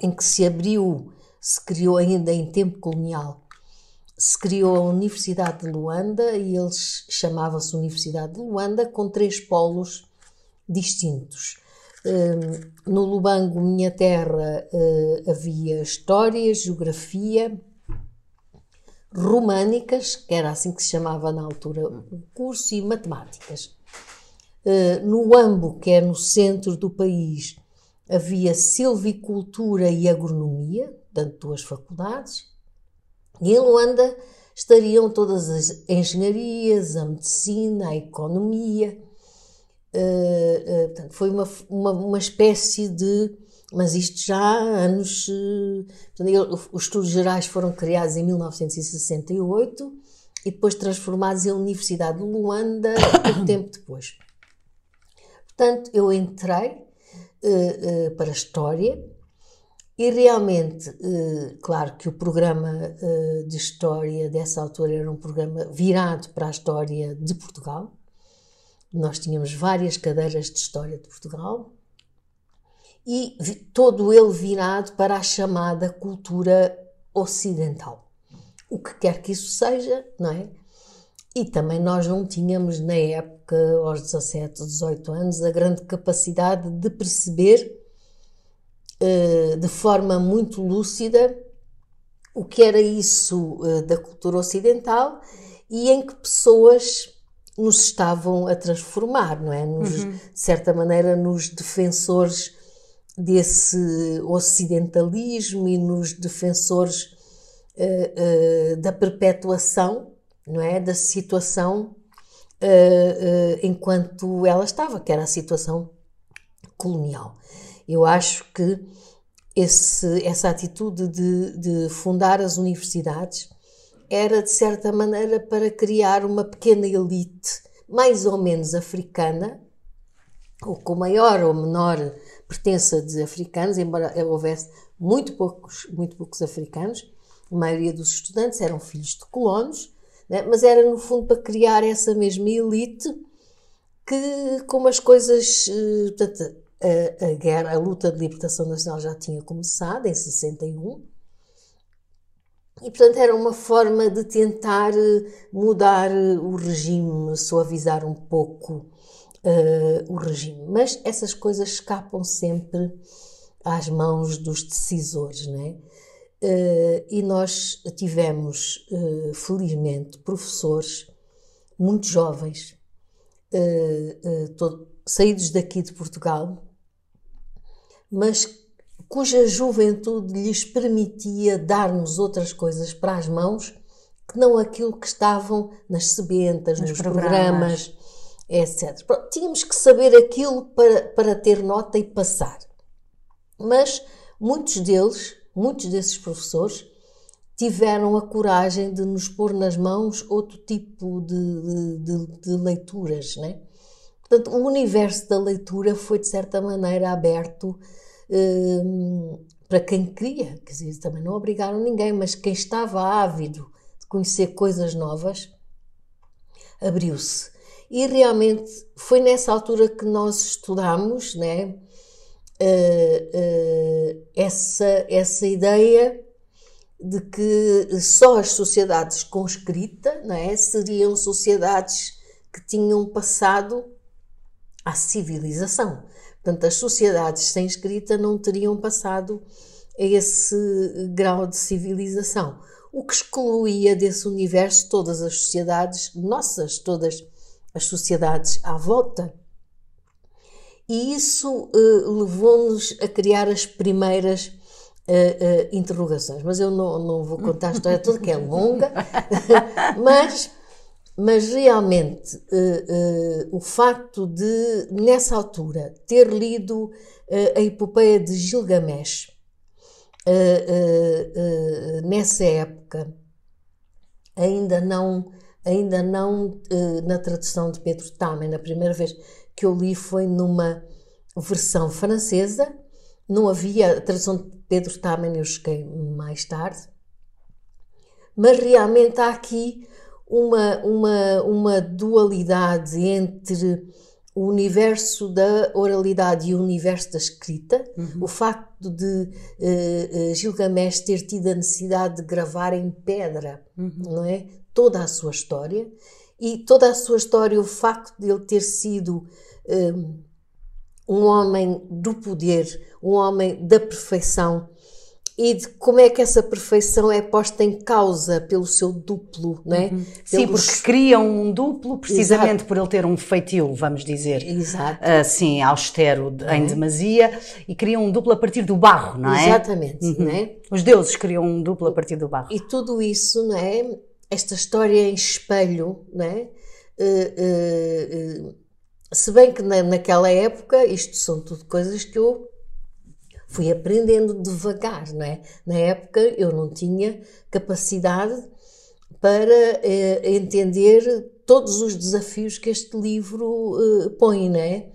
em que se abriu, se criou ainda em tempo colonial, se criou a Universidade de Luanda e eles chamavam-se Universidade de Luanda com três polos distintos. Hum, no Lubango, minha terra, hum, havia história, geografia, românicas, que era assim que se chamava na altura o curso, e matemáticas. Hum, no Ambo, que é no centro do país, havia silvicultura e agronomia, portanto, duas faculdades, e em Luanda estariam todas as engenharias, a medicina, a economia. Uh, uh, portanto, foi uma, uma, uma, espécie de. Mas isto já há anos. Portanto, os estudos gerais foram criados em 1968 e depois transformados em Universidade de Luanda pouco tempo depois. Portanto, eu entrei para a História e realmente, eh, claro que o programa de história dessa altura era um programa virado para a história de Portugal. Nós tínhamos várias cadeiras de história de Portugal e todo ele virado para a chamada cultura ocidental. O que quer que isso seja, não é? E também nós não tínhamos, na época, aos 17, 18 anos, a grande capacidade de perceber eh, de forma muito lúcida o que era isso eh, da cultura ocidental e em que pessoas nos estavam a transformar, não é? Nos, uhum. De certa maneira, nos defensores desse ocidentalismo e nos defensores uh, uh, da perpetuação, não é? Da situação uh, enquanto ela estava, que era a situação colonial. Eu acho que esse, essa atitude de, de fundar as universidades era, de certa maneira, para criar uma pequena elite, mais ou menos africana, ou com maior ou menor pertença de africanos, embora houvesse muito poucos, muito poucos africanos, a maioria dos estudantes eram filhos de colonos, né? mas era no fundo para criar essa mesma elite que, como as coisas, eh, portanto, a, a guerra, a luta de libertação nacional já tinha começado em 61 e, portanto, era uma forma de tentar eh, mudar eh, o regime, suavizar um pouco uh, o regime. Mas essas coisas escapam sempre às mãos dos decisores, não é? Uh, e nós tivemos, uh, felizmente, professores muito jovens, todo, saídos daqui de Portugal, mas cuja juventude lhes permitia dar-nos outras coisas para as mãos que não aquilo que estavam nas sebentas, nos, nos programas. programas, etc. Tínhamos que saber aquilo para, para ter nota e passar. Mas muitos deles, muitos desses professores, tiveram a coragem de nos pôr nas mãos outro tipo de, de, de, leituras, né? Portanto, o universo da leitura foi, de certa maneira, aberto um, para quem queria. Quer dizer, também não obrigaram ninguém, mas quem estava ávido de conhecer coisas novas abriu-se. E realmente foi nessa altura que nós estudamos né, uh, uh, essa, essa ideia de que só as sociedades com escrita né, seriam sociedades que tinham passado à civilização. Portanto, as sociedades sem escrita não teriam passado a esse grau de civilização, o que excluía desse universo todas as sociedades nossas, todas as sociedades à volta. E isso uh, levou-nos a criar as primeiras uh, uh, interrogações. Mas eu não, não vou contar a história toda, que é longa, mas mas realmente o facto de, nessa altura, ter lido a epopeia de Gilgamesh, nessa época, ainda não, ainda não na tradução de Pedro Tamen, a primeira vez que eu li foi numa versão francesa, não havia a tradução de Pedro Tamen, eu cheguei mais tarde, mas realmente há aqui uma, uma, uma dualidade entre o universo da oralidade e o universo da escrita, uhum. o facto de uh, Gilgamesh ter tido a necessidade de gravar em pedra, uhum. não é? Toda a sua história e toda a sua história, o facto de ele ter sido um, um homem do poder, um homem da perfeição, e de como é que essa perfeição é posta em causa pelo seu duplo, não é? Uhum. Sim, porque criam um duplo precisamente Exato. por ele ter um feitio, vamos dizer, Exato. assim, austero em é? demasia, e criam um duplo a partir do barro, não é? Exatamente, uhum. não é? Os deuses criam um duplo a partir do barro. E tudo isso, não é? Esta história em espelho, não é? Uh, uh, uh, se bem que na, naquela época, isto são tudo coisas que eu fui aprendendo devagar, não é? Na época eu não tinha capacidade para eh, entender todos os desafios que este livro eh, põe, não é?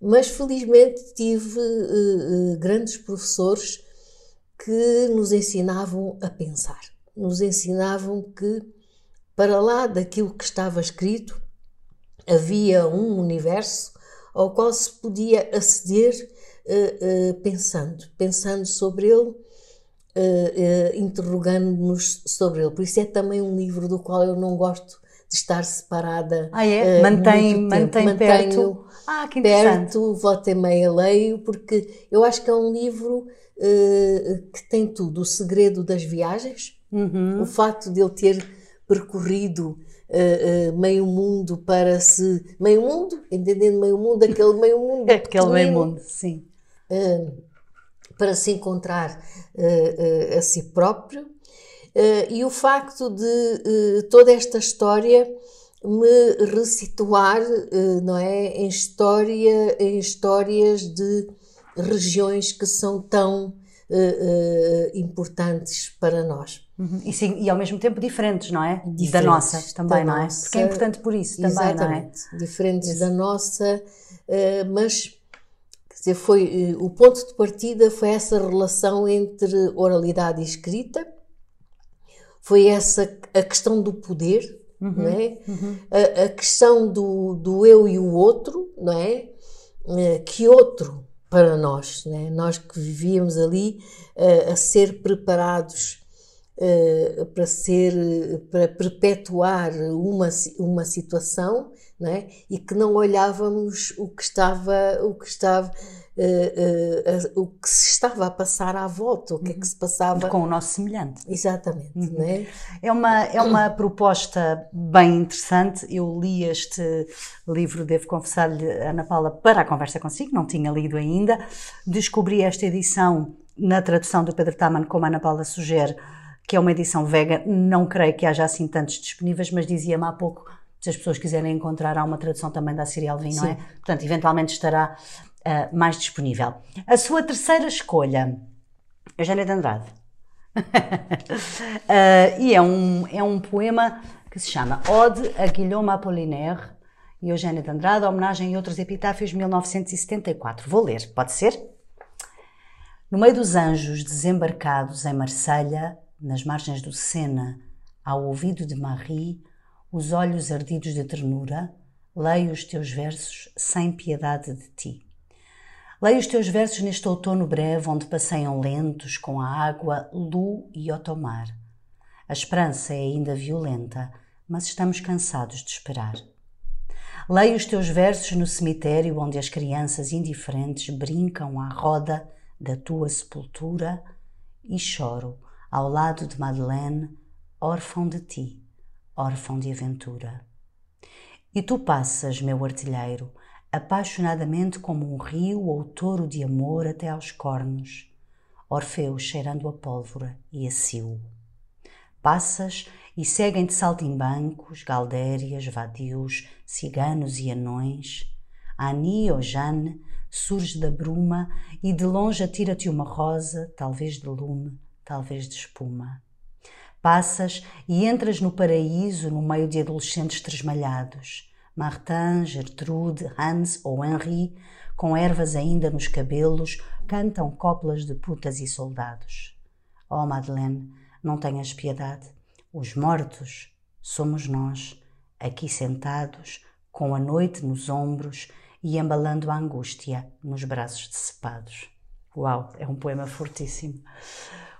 Mas felizmente tive eh, eh grandes professores que nos ensinavam a pensar, nos ensinavam que para lá daquilo que estava escrito havia um universo ao qual se podia aceder uh, uh, pensando, pensando sobre ele, uh, interrogando-nos sobre ele. Por isso é também um livro do qual eu não gosto de estar separada. Ah, é? mantém, mantém perto. Ah, que perto, volta e meia leio, porque eu acho que é um livro que tem tudo: o segredo das viagens, uhum. o facto de ele ter percorrido uh, uh, meio mundo para se. Meio mundo, entendendo meio mundo, aquele meio mundo. aquele meio mundo, sim. Uh, para se encontrar a si próprio. e o facto de toda esta história me resituar, não é, em história, em histórias de regiões que são tão importantes para nós. Uhum. E, sim, e ao mesmo tempo diferentes, não é? Diferentes da nossa também, da não é? Porque é importante por isso também, Exatamente. não é? Diferentes da nossa, uh, mas quer dizer, foi, uh, o ponto de partida foi essa relação entre oralidade e escrita, foi essa a questão do poder, uhum. não é? Uhum. A, a, questão do, do eu e o outro, não é? Uh, que outro para nós, não é? Nós que vivíamos ali a ser preparados para ser, para perpetuar uma, uma situação, não é? E que não olhávamos o que estava, o que estava, uh, uh, o que se estava a passar à volta, o que uhum. é que se passava com o nosso semelhante. Exatamente, uhum. não é? É uma é uma proposta bem interessante. Eu li este livro, devo confessar-lhe, Ana Paula, para a conversa consigo, não tinha lido ainda. Descobri esta edição na tradução do Pedro Taman, como a Ana Paula sugere, que é uma edição vega. Não creio que haja assim tantos disponíveis, mas dizia-me há pouco, se as pessoas quiserem encontrar, há uma tradução também da Serial Alvin, não é? Portanto, eventualmente estará uh, mais disponível. A sua terceira escolha, Eugénia de Andrade. uh, e é um, é um poema que se chama Ode a Guilherme Apollinaire e Eugénia de Andrade, homenagem e outros epitáfios, 1974. Vou ler, pode ser? No meio dos anjos desembarcados em Marselha, nas margens do Sena, ao ouvido de Marie, os olhos ardidos de ternura, leio os teus versos sem piedade de ti. Leio os teus versos neste outono breve, onde passeiam lentos com a água Lu e Otomar. A esperança é ainda violenta, mas estamos cansados de esperar. Leio os teus versos no cemitério onde as crianças indiferentes brincam à roda da tua sepultura e choro ao lado de Madeleine, órfão de ti, órfão de aventura. E tu passas, meu artilheiro, apaixonadamente como um rio ou touro de amor até aos cornos, Orfeu cheirando a pólvora e a cio. Passas e seguem-te saltimbancos, galdérias, vadios, ciganos e anões. Ani ou Jane surge da bruma e de longe atira-te uma rosa, talvez de lume, talvez de espuma. Passas e entras no paraíso no meio de adolescentes tresmalhados. Martin, Gertrude, Hans ou Henri, com ervas ainda nos cabelos, cantam coplas de putas e soldados. Oh, Madeleine, não tenhas piedade. Os mortos somos nós, aqui sentados, com a noite nos ombros e embalando a angústia nos braços decepados. Uau, é um poema fortíssimo.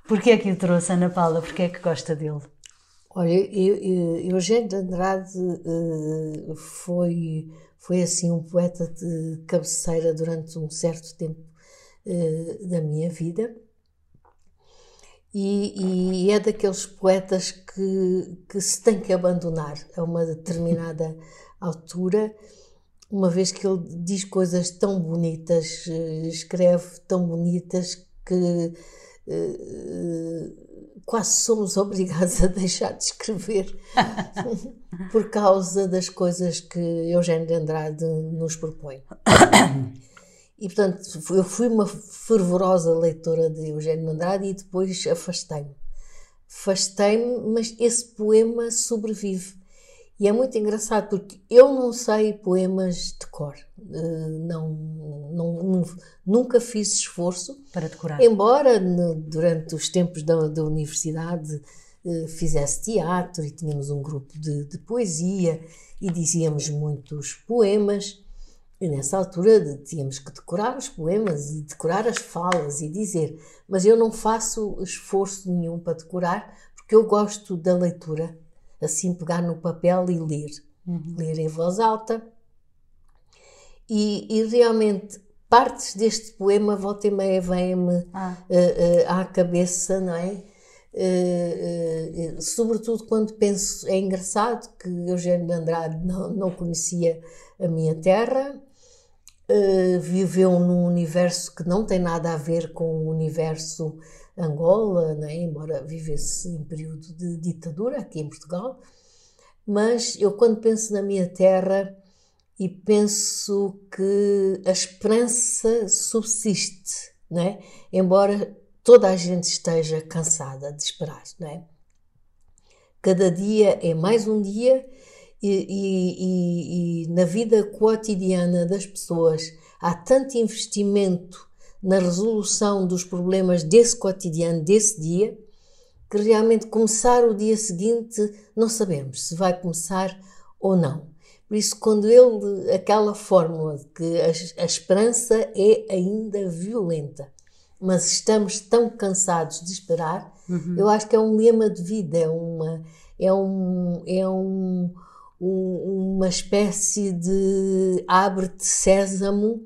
Porquê é que o trouxe, Ana Paula? Porquê é que gosta dele? Olha, eu, eu, Eugênio de Andrade uh, foi, foi assim um poeta de cabeceira durante um certo tempo uh, da minha vida e, e, é daqueles poetas que, que se tem que abandonar a uma determinada altura, uma vez que ele diz coisas tão bonitas, eh, escreve tão bonitas que quase somos obrigados a deixar de escrever por causa das coisas que Eugênio de Andrade nos propõe. E, portanto, eu fui uma fervorosa leitora de Eugênio Andrade e depois afastei-me. Afastei-me, mas esse poema sobrevive. E é muito engraçado porque eu não sei poemas de cor. Eh, não, não, nunca fiz esforço para decorar. Embora durante os tempos da, da universidade eh, fizesse teatro e tínhamos um grupo de, de poesia e dizíamos muitos poemas. E nessa altura tínhamos que decorar os poemas e decorar as falas e dizer, mas eu não faço esforço nenhum para decorar porque eu gosto da leitura, assim pegar no papel e ler, uhum. ler em voz alta. E, e, realmente partes deste poema volta e meia vêm-me ah. uh, uh, à cabeça, não é? Uh, sobretudo quando penso, é engraçado que Eugênio de Andrade não, não conhecia a minha terra, viveu num universo que não tem nada a ver com o universo Angola, né? embora vivesse em período de ditadura aqui em Portugal. Mas eu, quando penso na minha terra e penso que a esperança subsiste, né? embora toda a gente esteja cansada de esperar. Né? Cada dia é mais um dia e, e, e, na vida cotidiana das pessoas há tanto investimento na resolução dos problemas desse cotidiano, desse dia, que realmente começar o dia seguinte não sabemos se vai começar ou não. Por isso, quando ele, aquela fórmula de que a, a esperança é ainda violenta, mas estamos tão cansados de esperar, uhum. eu acho que é um lema de vida, é uma, é um, é um, um, uma espécie de abre-te sésamo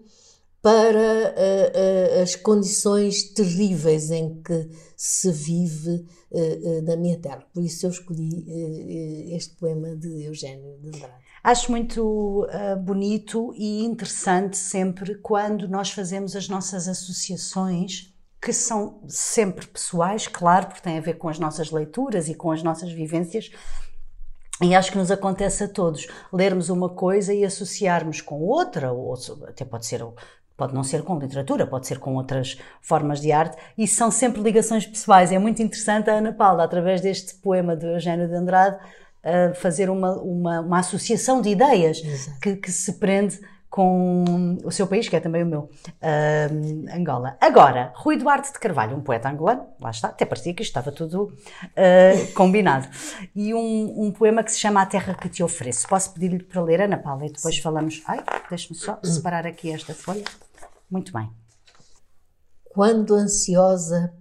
para uh, uh, as condições terríveis em que se vive uh, na minha terra. Por isso eu escolhi este poema de Eugênio de Andrade. Acho muito bonito e interessante sempre quando nós fazemos as nossas associações que são sempre pessoais, claro, porque têm a ver com as nossas leituras e com as nossas vivências, e acho que nos acontece a todos lermos uma coisa e associarmos com outra, ou até pode ser pode não ser com literatura, pode ser com outras formas de arte, e são sempre ligações pessoais. É muito interessante a Ana Paula, através deste poema de Eugênio de Andrade, fazer uma, uma, uma associação de ideias que, que, se prende com o seu país, que é também o meu, uh, Angola. Agora, Rui Duarte de Carvalho, um poeta angolano, lá está, até parecia que isto estava tudo uh, combinado. E um, um, poema que se chama A Terra que Te Ofereço. Posso pedir-lhe para ler, Ana Paula, e depois Sim. falamos. Ai, deixe-me só separar aqui esta folha. Muito bem. Quando ansiosa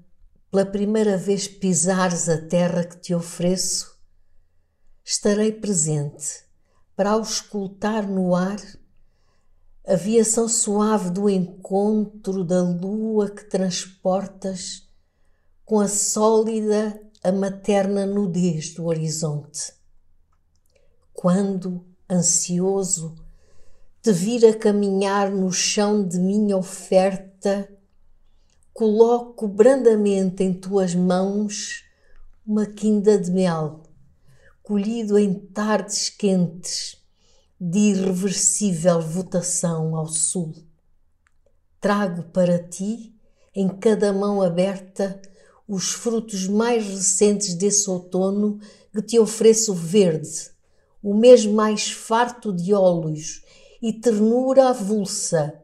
pela primeira vez pisares a terra que te ofereço, estarei presente para auscultar no ar a viação suave do encontro da lua que transportas com a sólida, a materna nudez do horizonte. Quando, ansioso, te vir a caminhar no chão de minha oferta, coloco brandamente em tuas mãos uma quinda de mel, colhido em tardes quentes de irreversível votação ao sul. Trago para ti, em cada mão aberta, os frutos mais recentes desse outono que te ofereço verde, o mês mais farto de óleos e ternura avulsa,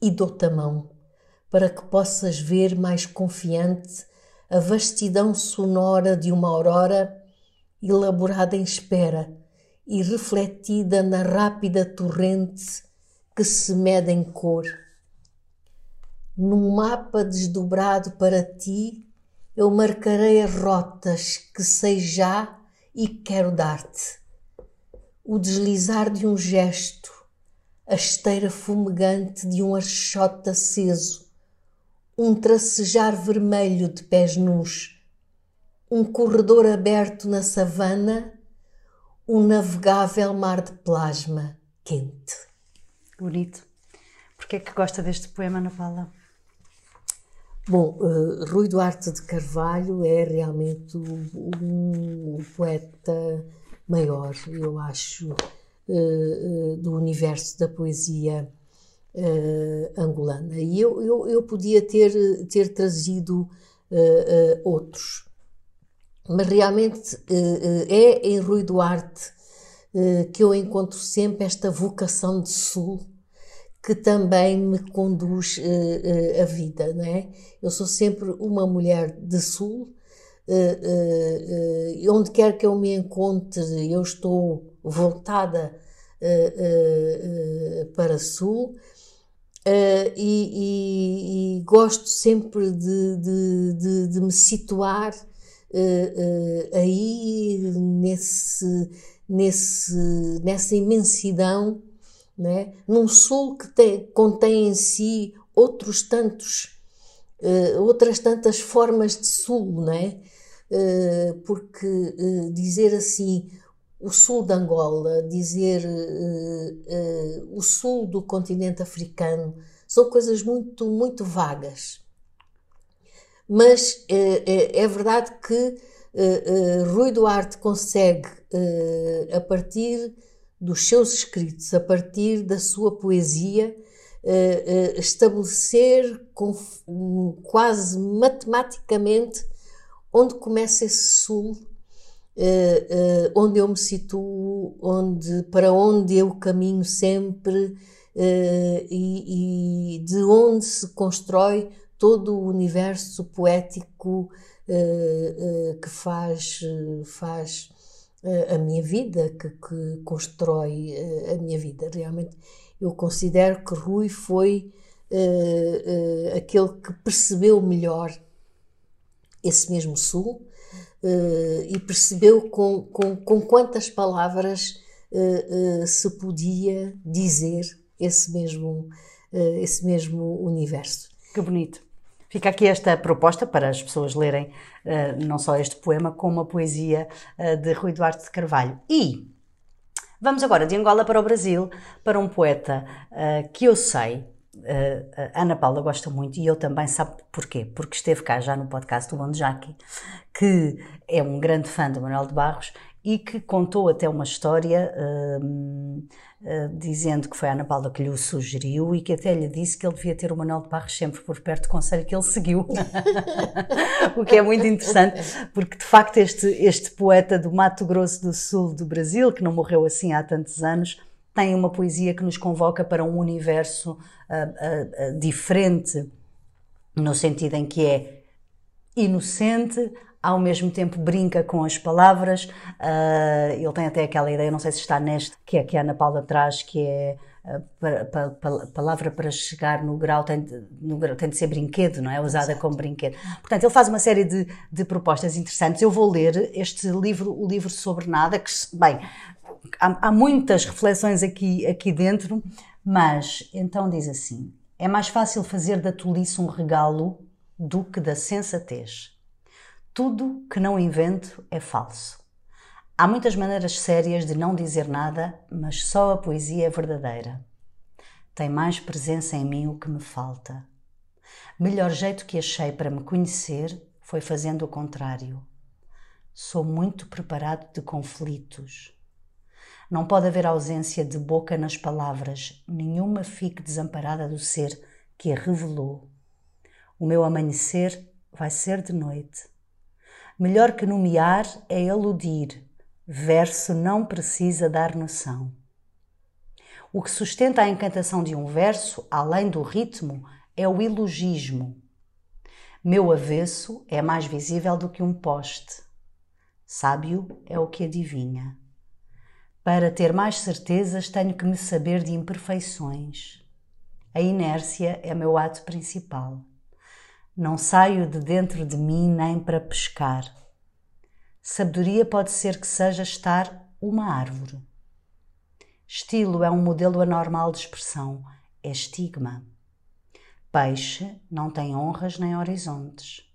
e dou-te a mão, para que possas ver mais confiante a vastidão sonora de uma aurora elaborada em espera e refletida na rápida torrente que se mede em cor. Num mapa desdobrado para ti, eu marcarei as rotas que sei já e quero dar-te. O deslizar de um gesto, a esteira fumegante de um archote aceso, um tracejar vermelho de pés nus, um corredor aberto na savana, um navegável mar de plasma quente. Bonito. Porquê é que gosta deste poema, Ana Paula? Bom, uh, Rui Duarte de Carvalho é realmente um, um poeta maior, eu acho, uh, uh, do universo da poesia angolana. E eu, eu, eu, podia ter, ter trazido outros, mas realmente é em Rui Duarte que eu encontro sempre esta vocação de sul que também me conduz uh, uh, a vida, não é? Eu sou sempre uma mulher de sul, uh, onde quer que eu me encontre, eu estou voltada para sul. E, e, e, gosto sempre de, de, de, de me situar aí nesse, nesse, nessa imensidão né? num sul que tem, contém em si outros tantos, uh, outras tantas formas de sul, né? Uh, porque uh, dizer assim o sul de Angola, dizer o sul do continente africano, são coisas muito, muito vagas. Mas é, é verdade que Rui Duarte consegue, a partir dos seus escritos, a partir da sua poesia, estabelecer quase matematicamente onde começa esse sul, onde eu me situo, onde, para onde eu caminho sempre e, e, de onde se constrói todo o universo poético que faz, faz a minha vida, que, que constrói eh, a minha vida. Realmente eu considero que Rui foi uh, uh, aquele que percebeu melhor esse mesmo Sul uh, e percebeu com, com, com quantas palavras se podia dizer esse mesmo, esse mesmo universo. Que bonito. Fica aqui esta proposta para as pessoas lerem uh, não só este poema, como a poesia uh, de Rui Duarte de Carvalho. E vamos agora de Angola para o Brasil, para um poeta uh, que eu sei, Ana Paula gosta muito e eu também, sabe porquê? Porque esteve cá já no podcast do Bonde Jaqui, que é um grande fã do Manuel de Barros e que contou até uma história uh, uh, dizendo que foi a Ana Paula que lhe o sugeriu e que até lhe disse que ele devia ter o Manuel de Barros sempre por perto, conselho que ele seguiu. o que é muito interessante, porque de facto este, este poeta do Mato Grosso do Sul do Brasil, que não morreu assim há tantos anos, tem uma poesia que nos convoca para um universo uh, diferente, no sentido em que é inocente, ao mesmo tempo brinca com as palavras. Uh, ele tem até aquela ideia, não sei se está neste, que é que a Ana Paula traz, que é a ah, palavra para chegar no grau tem de, no grau tem de ser brinquedo, não é? Usada Exato. como brinquedo. Portanto, ele faz uma série de, de propostas interessantes. Eu vou ler este livro, o livro sobre nada, que, bem, há, há muitas reflexões aqui, aqui dentro, mas então diz assim: é mais fácil fazer da tolice um regalo do que da sensatez. Tudo que não invento é falso. Há muitas maneiras sérias de não dizer nada, mas só a poesia é verdadeira. Tem mais presença em mim o que me falta. Melhor jeito que achei para me conhecer foi fazendo o contrário. Sou muito preparado de conflitos. Não pode haver ausência de boca nas palavras, nenhuma fique desamparada do ser que a revelou. O meu amanhecer vai ser de noite. Melhor que nomear é eludir, verso não precisa dar noção. O que sustenta a encantação de um verso, além do ritmo, é o ilogismo. Meu avesso é mais visível do que um poste. Sábio é o que adivinha. Para ter mais certezas, tenho que me saber de imperfeições. A inércia é meu ato principal. Não saio de dentro de mim nem para pescar. Sabedoria pode ser que seja estar uma árvore. Estilo é um modelo anormal de expressão, é estigma. Peixe não tem honras nem horizontes.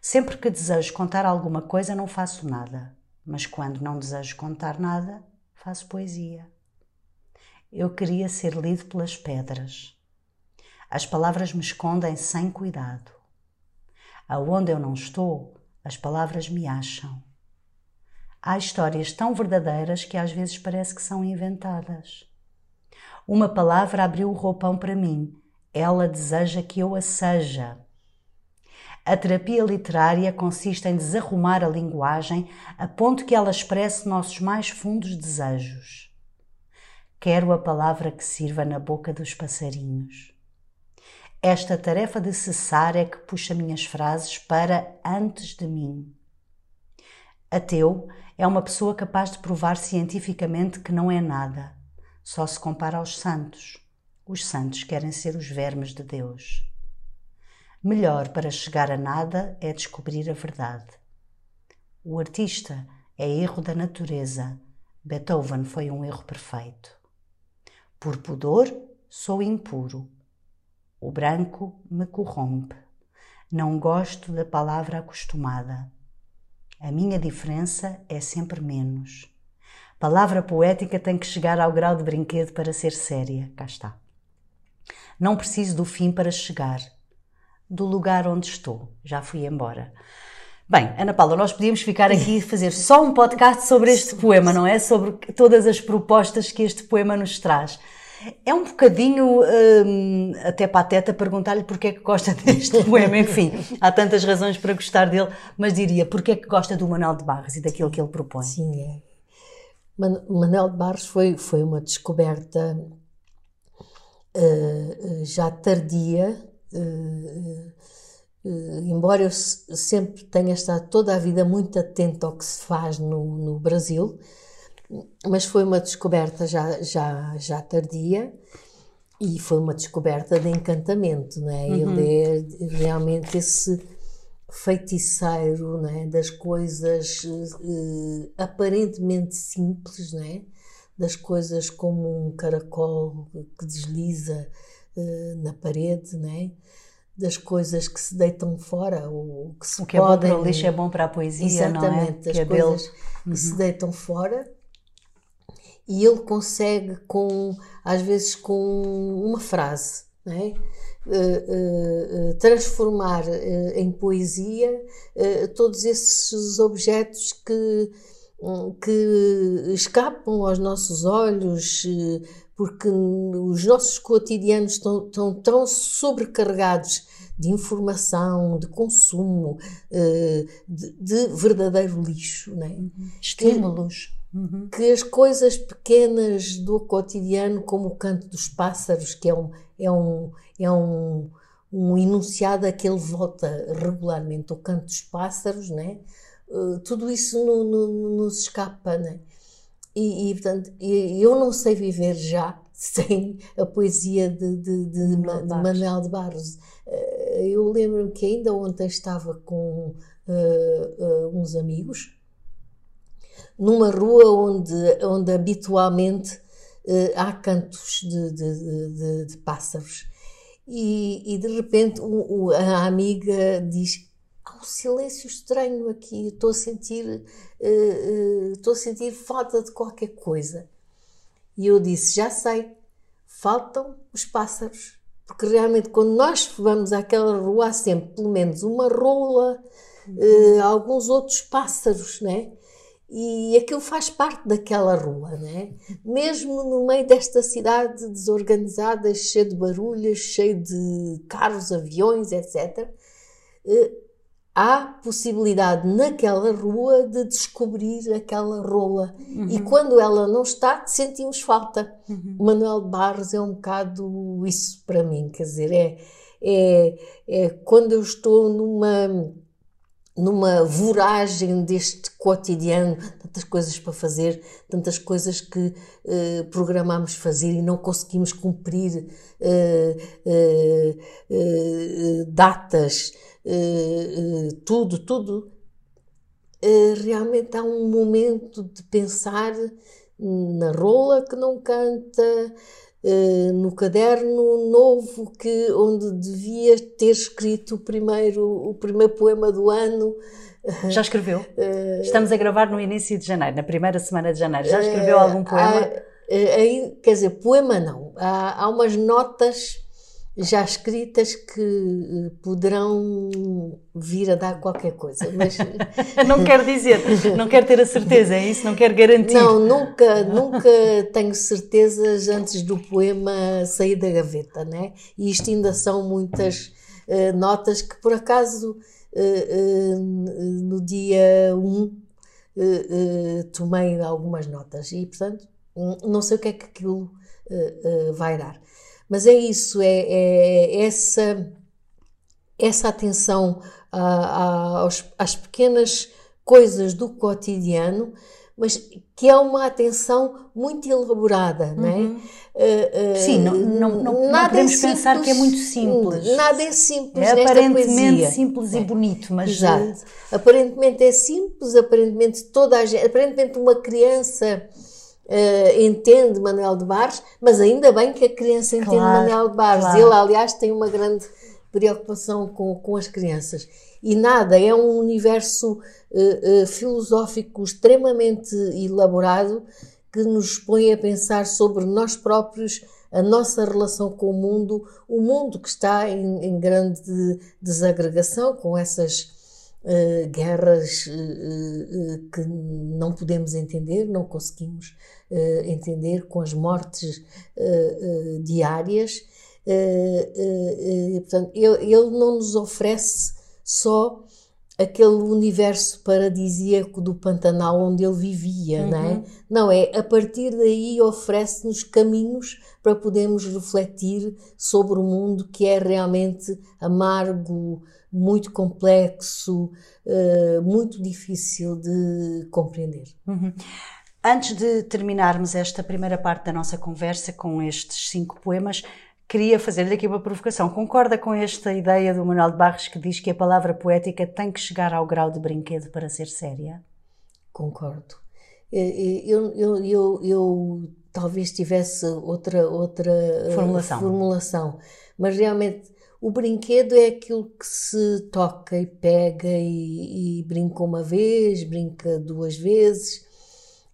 Sempre que desejo contar alguma coisa, não faço nada, mas quando não desejo contar nada, faço poesia. Eu queria ser lido pelas pedras. As palavras me escondem sem cuidado. Aonde eu não estou, as palavras me acham. Há histórias tão verdadeiras que às vezes parece que são inventadas. Uma palavra abriu o roupão para mim. Ela deseja que eu a seja. A terapia literária consiste em desarrumar a linguagem a ponto que ela expresse nossos mais fundos desejos. Quero a palavra que sirva na boca dos passarinhos. Esta tarefa de cessar é que puxa minhas frases para antes de mim. Ateu é uma pessoa capaz de provar cientificamente que não é nada, só se compara aos santos. Os santos querem ser os vermes de Deus. Melhor para chegar a nada é descobrir a verdade. O artista é erro da natureza. Beethoven foi um erro perfeito. Por pudor, sou impuro. O branco me corrompe. Não gosto da palavra acostumada. A minha diferença é sempre menos. Palavra poética tem que chegar ao grau de brinquedo para ser séria. Cá está. Não preciso do fim para chegar do lugar onde estou. Já fui embora. Bem, Ana Paula, nós podíamos ficar aqui e fazer só um podcast sobre este poema, não é? Sobre todas as propostas que este poema nos traz. É um bocadinho hum, até pateta perguntar-lhe porque é que gosta deste poema. Enfim, há tantas razões para gostar dele, mas diria porque é que gosta do Manuel de Barros e daquilo que ele propõe. Sim, é. Manuel de Barros foi, foi uma descoberta uh, já tardia, Uh, uh, embora eu sempre tenha estado toda a vida muito atento ao que se faz no, no Brasil, mas foi uma descoberta já, já, já tardia e foi uma descoberta de encantamento, né? Uhum. Ele é realmente esse feiticeiro né? das coisas uh, aparentemente simples, né? das coisas como um caracol que desliza uh, na parede, né? das coisas que se deitam fora ou que se o que podem... é bom para o lixo é bom para a poesia, Exatamente, não é? as que é coisas que uhum. se deitam fora e ele consegue com às vezes com uma frase? Uh, uh, transformar uh, em poesia todos esses objetos que que escapam aos nossos olhos, porque os nossos cotidianos estão, estão tão sobrecarregados de informação, de consumo, de, de verdadeiro lixo, né? Estímulos. Que, uhum. que, as coisas pequenas do cotidiano, como o canto dos pássaros, que é um, é um, é um, um enunciado a que ele volta regularmente, o canto dos pássaros, né? Uh, tudo isso no, no, nos escapa. Né? E, e, portanto, eu não sei viver já sem a poesia de, de, de, Manuel, de Manuel de Barros. Eh, eu lembro-me que ainda ontem estava com uh, uh, uns amigos numa rua onde, onde habitualmente uh, há cantos de, de, de pássaros. E, e, de repente um, um, a amiga diz há um silêncio estranho aqui, estou a sentir, uh, uh, estou a sentir falta de qualquer coisa. E eu disse, já sei, faltam os pássaros. Porque realmente quando nós vamos àquela rua há sempre pelo menos uma rola, alguns outros pássaros, né? E aquilo faz parte daquela rua, né? Mesmo no meio desta cidade desorganizada, cheia de barulhos, cheia de carros, aviões, etc., uh, há possibilidade naquela rua de descobrir aquela rola. Uhum. E quando ela não está, sentimos falta. Uhum. Manuel Barros é um bocado isso para mim, quer dizer, é, é, é quando eu estou numa numa voragem deste cotidiano, tantas coisas para fazer, tantas coisas que eh, programámos fazer e não conseguimos cumprir eh, eh, eh datas, eh, eh, tudo, tudo, realmente há um momento de pensar na rola que não canta, no caderno novo que onde devia ter escrito o primeiro o primeiro poema do ano. Já escreveu? Estamos a gravar no início de janeiro na primeira semana de janeiro. Já escreveu algum poema? aí quer dizer poema não. Há, há umas notas já escritas que eh, poderão vir a dar qualquer coisa, mas não quer dizer, não quer ter a certeza, é isso, não quer garantir. Não, nunca, nunca tenho certezas antes do poema sair da gaveta, né? E isto ainda são muitas uh, notas que por acaso uh, uh, no dia 1 tomei algumas notas e portanto não sei o que é que aquilo vai dar. Mas é isso, é, é essa, essa atenção aos, às pequenas coisas do cotidiano, mas que é uma atenção muito elaborada, não é? Uh, uh, Sim, não, não, não, não podemos é simples, pensar que é muito simples. Nada é simples é aparentemente simples é. e bonito, mas... Exato. Aparentemente é simples, aparentemente toda a gente, aparentemente uma criança Uh, entende Manuel de Barros, mas ainda bem que a criança entende claro, Manuel de Barros. Claro. Ele, aliás, tem uma grande preocupação com, com as crianças. E nada, é um universo uh, uh, filosófico extremamente elaborado que nos põe a pensar sobre nós próprios, a nossa relação com o mundo, o mundo que está em, em grande desagregação com essas uh, guerras uh, que não podemos entender, não conseguimos entender, com as mortes diárias. portanto, ele, ele não nos oferece só aquele universo paradisíaco do Pantanal onde ele vivia, uhum. não é? Não, é a partir daí oferece-nos caminhos para podermos refletir sobre o mundo que é realmente amargo, muito complexo, uh, muito difícil de compreender. Uhum. Antes de terminarmos esta primeira parte da nossa conversa com estes cinco poemas, queria fazer-lhe aqui uma provocação. Concorda com esta ideia do Manuel de Barros que diz que a palavra poética tem que chegar ao grau de brinquedo para ser séria? Concordo. Eu, eu, eu, eu talvez tivesse outra, outra formulação. formulação, mas realmente o brinquedo é aquilo que se toca e pega e, e brinca uma vez, brinca duas vezes,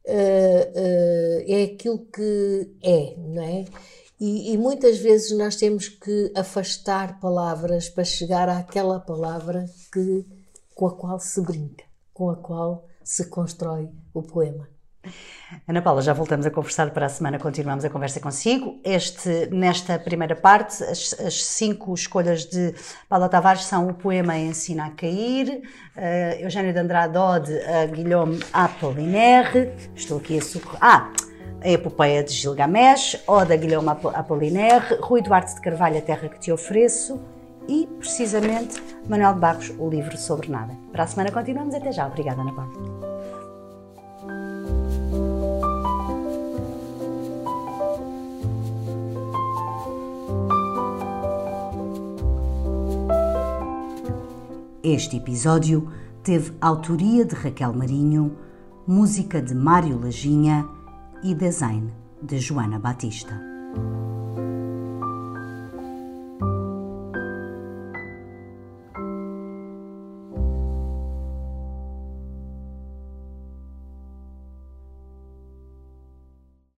uh, uh, é aquilo que é, não é? E, e, muitas vezes nós temos que afastar palavras para chegar àquela palavra que, com a qual se brinca, com a qual se constrói o poema. Ana Paula, já voltamos a conversar para a semana, continuamos a conversa consigo. Este, nesta primeira parte, as, as cinco escolhas de Paula Tavares são o poema Ensina a Cair, uh, Eugênio de Andrade Ode, a Guilherme Apollinaire, estou aqui a socorrer. Ah! A Epopeia de Gilgamesh, Oda Guilherme Apollinaire, Rui Duarte de Carvalho, A Terra que Te Ofereço e, precisamente, Manuel de Barros, O Livro Sobre Nada. Para a semana continuamos. Até já. Obrigada, Ana Paula. Este episódio teve autoria de Raquel Marinho, música de Mário Lajinha e design de Joana Batista.